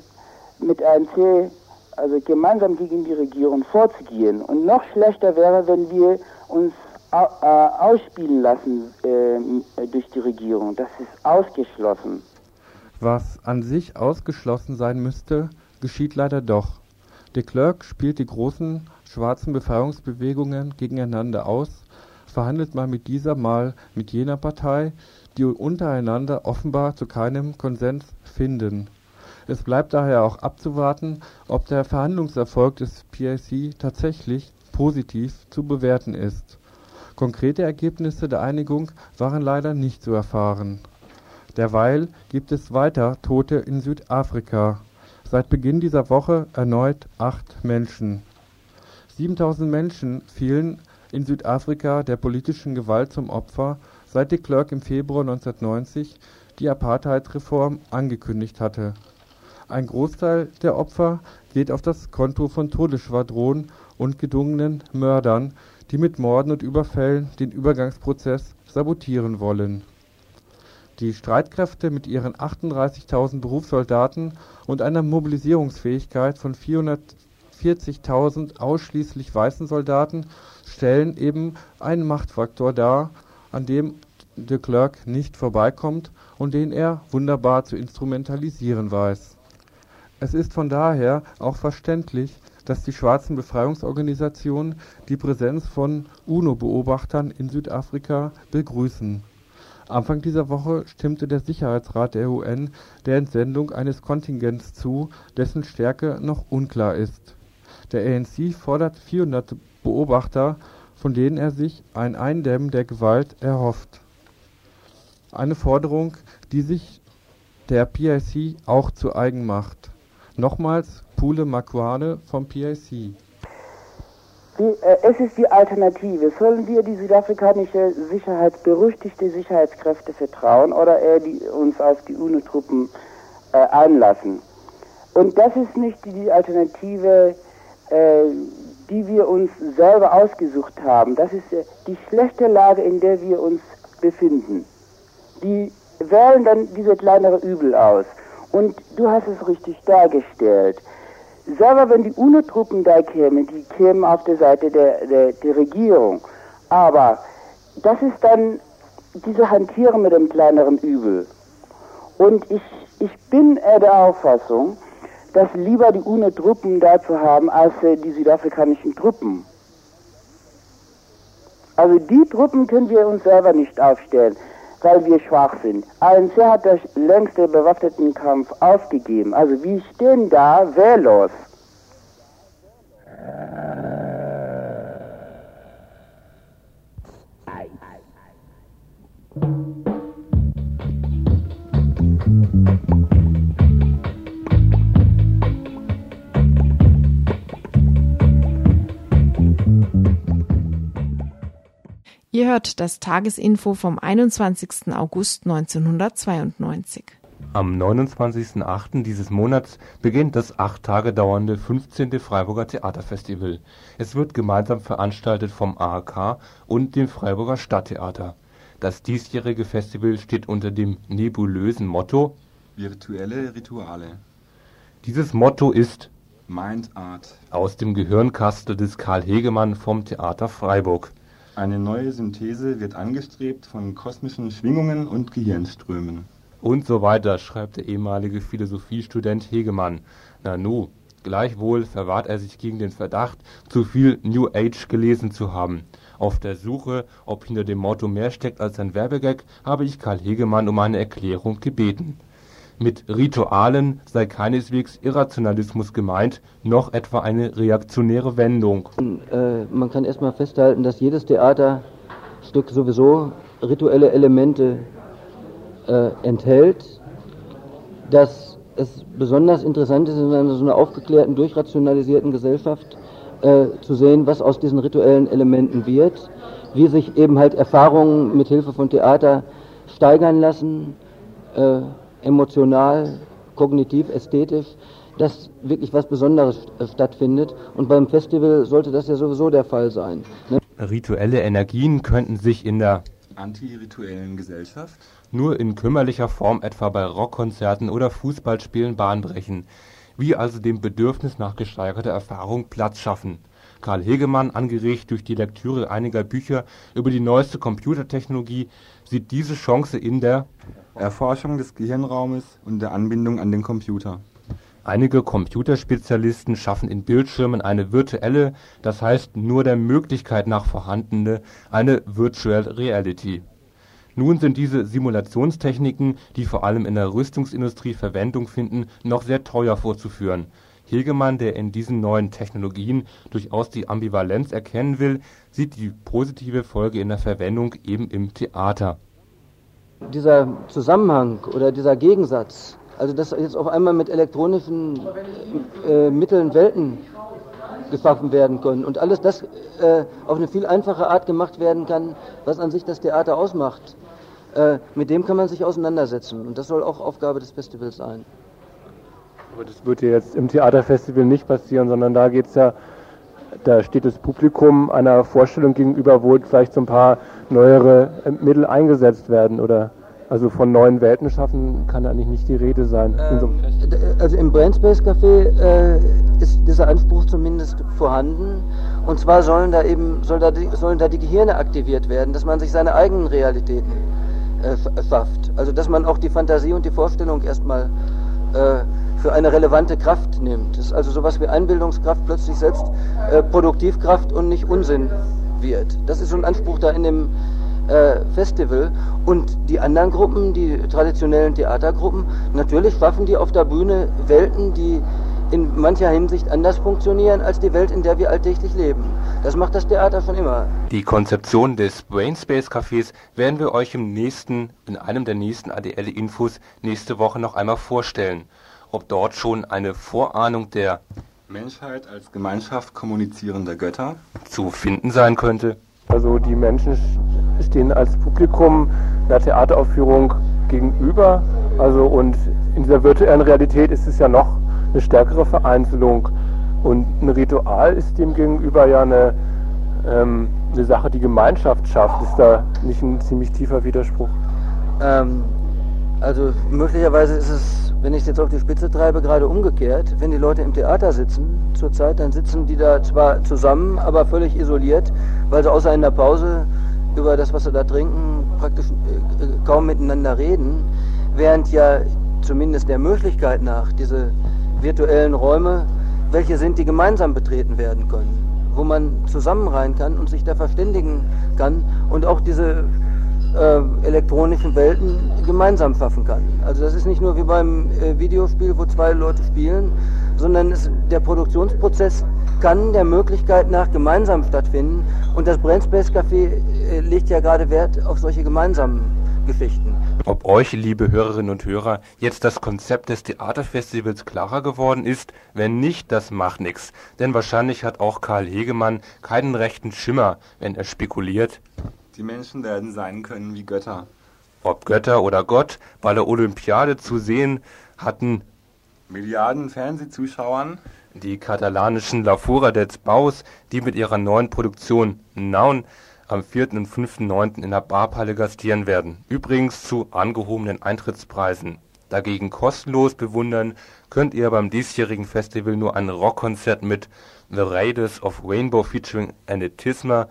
mit ANC also gemeinsam gegen die Regierung vorzugehen. Und noch schlechter wäre, wenn wir uns ausspielen lassen äh, durch die Regierung. Das ist ausgeschlossen. Was an sich ausgeschlossen sein müsste, geschieht leider doch. De Klerk spielt die großen schwarzen Befreiungsbewegungen gegeneinander aus, verhandelt mal mit dieser, mal mit jener Partei, die untereinander offenbar zu keinem Konsens finden. Es bleibt daher auch abzuwarten, ob der Verhandlungserfolg des PIC tatsächlich positiv zu bewerten ist. Konkrete Ergebnisse der Einigung waren leider nicht zu erfahren. Derweil gibt es weiter Tote in Südafrika. Seit Beginn dieser Woche erneut acht Menschen. 7000 Menschen fielen in Südafrika der politischen Gewalt zum Opfer, seit de Klerk im Februar 1990 die Apartheidsreform angekündigt hatte. Ein Großteil der Opfer geht auf das Konto von Todesschwadronen und gedungenen Mördern, die mit Morden und Überfällen den Übergangsprozess sabotieren wollen. Die Streitkräfte mit ihren 38.000 Berufssoldaten und einer Mobilisierungsfähigkeit von 440.000 ausschließlich weißen Soldaten stellen eben einen Machtfaktor dar, an dem de Klerk nicht vorbeikommt und den er wunderbar zu instrumentalisieren weiß. Es ist von daher auch verständlich, dass die schwarzen Befreiungsorganisationen die Präsenz von UNO-Beobachtern in Südafrika begrüßen. Anfang dieser Woche stimmte der Sicherheitsrat der UN der Entsendung eines Kontingents zu, dessen Stärke noch unklar ist. Der ANC fordert 400 Beobachter, von denen er sich ein Eindämmen der Gewalt erhofft. Eine Forderung, die sich der PIC auch zu eigen macht. Nochmals Pule Makwane vom PIC. Die, äh, es ist die Alternative. Sollen wir die südafrikanische sicherheitsberüchtigte Sicherheitskräfte vertrauen oder eher die, uns auf die UNO-Truppen äh, einlassen? Und das ist nicht die Alternative, äh, die wir uns selber ausgesucht haben. Das ist äh, die schlechte Lage, in der wir uns befinden. Die wählen dann diese kleinere Übel aus. Und du hast es richtig dargestellt. Selber wenn die UNO-Truppen da kämen, die kämen auf der Seite der, der, der Regierung. Aber das ist dann diese Hantieren mit dem kleineren Übel. Und ich, ich bin der Auffassung, dass lieber die UNO-Truppen da zu haben, als äh, die südafrikanischen Truppen. Also die Truppen können wir uns selber nicht aufstellen weil wir schwach sind. ANC hat das längste bewaffneten Kampf aufgegeben. Also wir stehen da wehrlos. Ihr hört das Tagesinfo vom 21. August 1992. Am 29.08. dieses Monats beginnt das acht Tage dauernde 15. Freiburger Theaterfestival. Es wird gemeinsam veranstaltet vom AHK und dem Freiburger Stadttheater. Das diesjährige Festival steht unter dem nebulösen Motto Virtuelle Rituale. Dieses Motto ist Mind Art aus dem Gehirnkastel des Karl Hegemann vom Theater Freiburg. Eine neue Synthese wird angestrebt von kosmischen Schwingungen und Gehirnströmen. Und so weiter, schreibt der ehemalige Philosophiestudent Hegemann. Nanu, gleichwohl verwahrt er sich gegen den Verdacht, zu viel New Age gelesen zu haben. Auf der Suche, ob hinter dem Motto mehr steckt als ein Werbegag, habe ich Karl Hegemann um eine Erklärung gebeten. Mit Ritualen sei keineswegs Irrationalismus gemeint, noch etwa eine reaktionäre Wendung. Äh, man kann erstmal festhalten, dass jedes Theaterstück sowieso rituelle Elemente äh, enthält. Dass es besonders interessant ist, in einer so einer aufgeklärten, durchrationalisierten Gesellschaft äh, zu sehen, was aus diesen rituellen Elementen wird, wie sich eben halt Erfahrungen mit Hilfe von Theater steigern lassen. Äh, emotional, kognitiv, ästhetisch, dass wirklich was Besonderes stattfindet. Und beim Festival sollte das ja sowieso der Fall sein. Ne? Rituelle Energien könnten sich in der antirituellen Gesellschaft nur in kümmerlicher Form etwa bei Rockkonzerten oder Fußballspielen Bahn brechen, wie also dem Bedürfnis nach gesteigerter Erfahrung Platz schaffen. Karl Hegemann, angeregt durch die Lektüre einiger Bücher über die neueste Computertechnologie, sieht diese Chance in der Erforschung des Gehirnraumes und der Anbindung an den Computer. Einige Computerspezialisten schaffen in Bildschirmen eine virtuelle, das heißt nur der Möglichkeit nach vorhandene, eine Virtual Reality. Nun sind diese Simulationstechniken, die vor allem in der Rüstungsindustrie Verwendung finden, noch sehr teuer vorzuführen. Hegemann, der in diesen neuen Technologien durchaus die Ambivalenz erkennen will, sieht die positive Folge in der Verwendung eben im Theater. Dieser Zusammenhang oder dieser Gegensatz also dass jetzt auf einmal mit elektronischen äh, Mitteln Welten geschaffen werden können und alles das äh, auf eine viel einfache Art gemacht werden kann, was an sich das Theater ausmacht. Äh, mit dem kann man sich auseinandersetzen und das soll auch Aufgabe des Festivals sein. Aber das wird ja jetzt im Theaterfestival nicht passieren, sondern da geht es ja, da steht das Publikum einer Vorstellung gegenüber, wo vielleicht so ein paar neuere Mittel eingesetzt werden, oder? Also von neuen Welten schaffen kann eigentlich nicht die Rede sein. Ähm, also im Brainspace Café äh, ist dieser Anspruch zumindest vorhanden. Und zwar sollen da eben soll da die, sollen da die Gehirne aktiviert werden, dass man sich seine eigenen Realitäten äh, schafft. Also dass man auch die Fantasie und die Vorstellung erstmal äh, für eine relevante Kraft nimmt. Das ist also sowas wie Einbildungskraft plötzlich setzt, äh, Produktivkraft und nicht Unsinn wird. Das ist so ein Anspruch da in dem äh, Festival. Und die anderen Gruppen, die traditionellen Theatergruppen, natürlich schaffen die auf der Bühne Welten, die in mancher Hinsicht anders funktionieren als die Welt, in der wir alltäglich leben. Das macht das Theater schon immer. Die Konzeption des Brainspace Cafés werden wir euch im nächsten, in einem der nächsten ADL Infos nächste Woche noch einmal vorstellen. Ob dort schon eine Vorahnung der Menschheit als Gemeinschaft kommunizierender Götter zu finden sein könnte. Also die Menschen stehen als Publikum einer Theateraufführung gegenüber. Also und in dieser virtuellen Realität ist es ja noch eine stärkere Vereinzelung. Und ein Ritual ist dem gegenüber ja eine, ähm, eine Sache, die Gemeinschaft schafft. Ist da nicht ein ziemlich tiefer Widerspruch? Ähm, also möglicherweise ist es, wenn ich es jetzt auf die Spitze treibe, gerade umgekehrt. Wenn die Leute im Theater sitzen zurzeit, dann sitzen die da zwar zusammen, aber völlig isoliert, weil sie außer in der Pause über das, was sie da trinken, praktisch äh, äh, kaum miteinander reden, während ja zumindest der Möglichkeit nach diese virtuellen Räume, welche sind, die gemeinsam betreten werden können, wo man zusammen rein kann und sich da verständigen kann und auch diese äh, elektronischen Welten gemeinsam schaffen kann. Also das ist nicht nur wie beim äh, Videospiel, wo zwei Leute spielen, sondern es, der Produktionsprozess kann der Möglichkeit nach gemeinsam stattfinden. Und das Brainspace Café äh, legt ja gerade Wert auf solche gemeinsamen Geschichten. Ob euch, liebe Hörerinnen und Hörer, jetzt das Konzept des Theaterfestivals klarer geworden ist? Wenn nicht, das macht nichts. Denn wahrscheinlich hat auch Karl Hegemann keinen rechten Schimmer, wenn er spekuliert. Die Menschen werden sein können wie Götter. Ob Götter oder Gott, bei der Olympiade zu sehen hatten Milliarden Fernsehzuschauern die katalanischen La Fura dels Baus, die mit ihrer neuen Produktion Naun am 4. und 5.9. in der Barpalle gastieren werden. Übrigens zu angehobenen Eintrittspreisen. Dagegen kostenlos bewundern könnt ihr beim diesjährigen Festival nur ein Rockkonzert mit The Raiders of Rainbow featuring Anetisma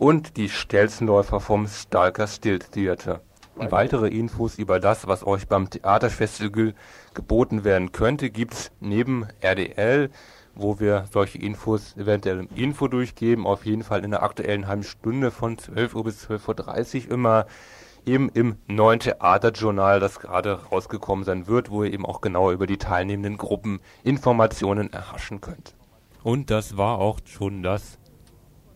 und die Stelzenläufer vom Stalker Still Theater. Weitere Infos über das, was euch beim Theaterfestival geboten werden könnte, gibt's neben RDL, wo wir solche Infos eventuell im Info durchgeben, auf jeden Fall in der aktuellen halben Stunde von 12 Uhr bis 12.30 Uhr immer eben im neuen Theaterjournal, das gerade rausgekommen sein wird, wo ihr eben auch genauer über die teilnehmenden Gruppen Informationen erhaschen könnt. Und das war auch schon das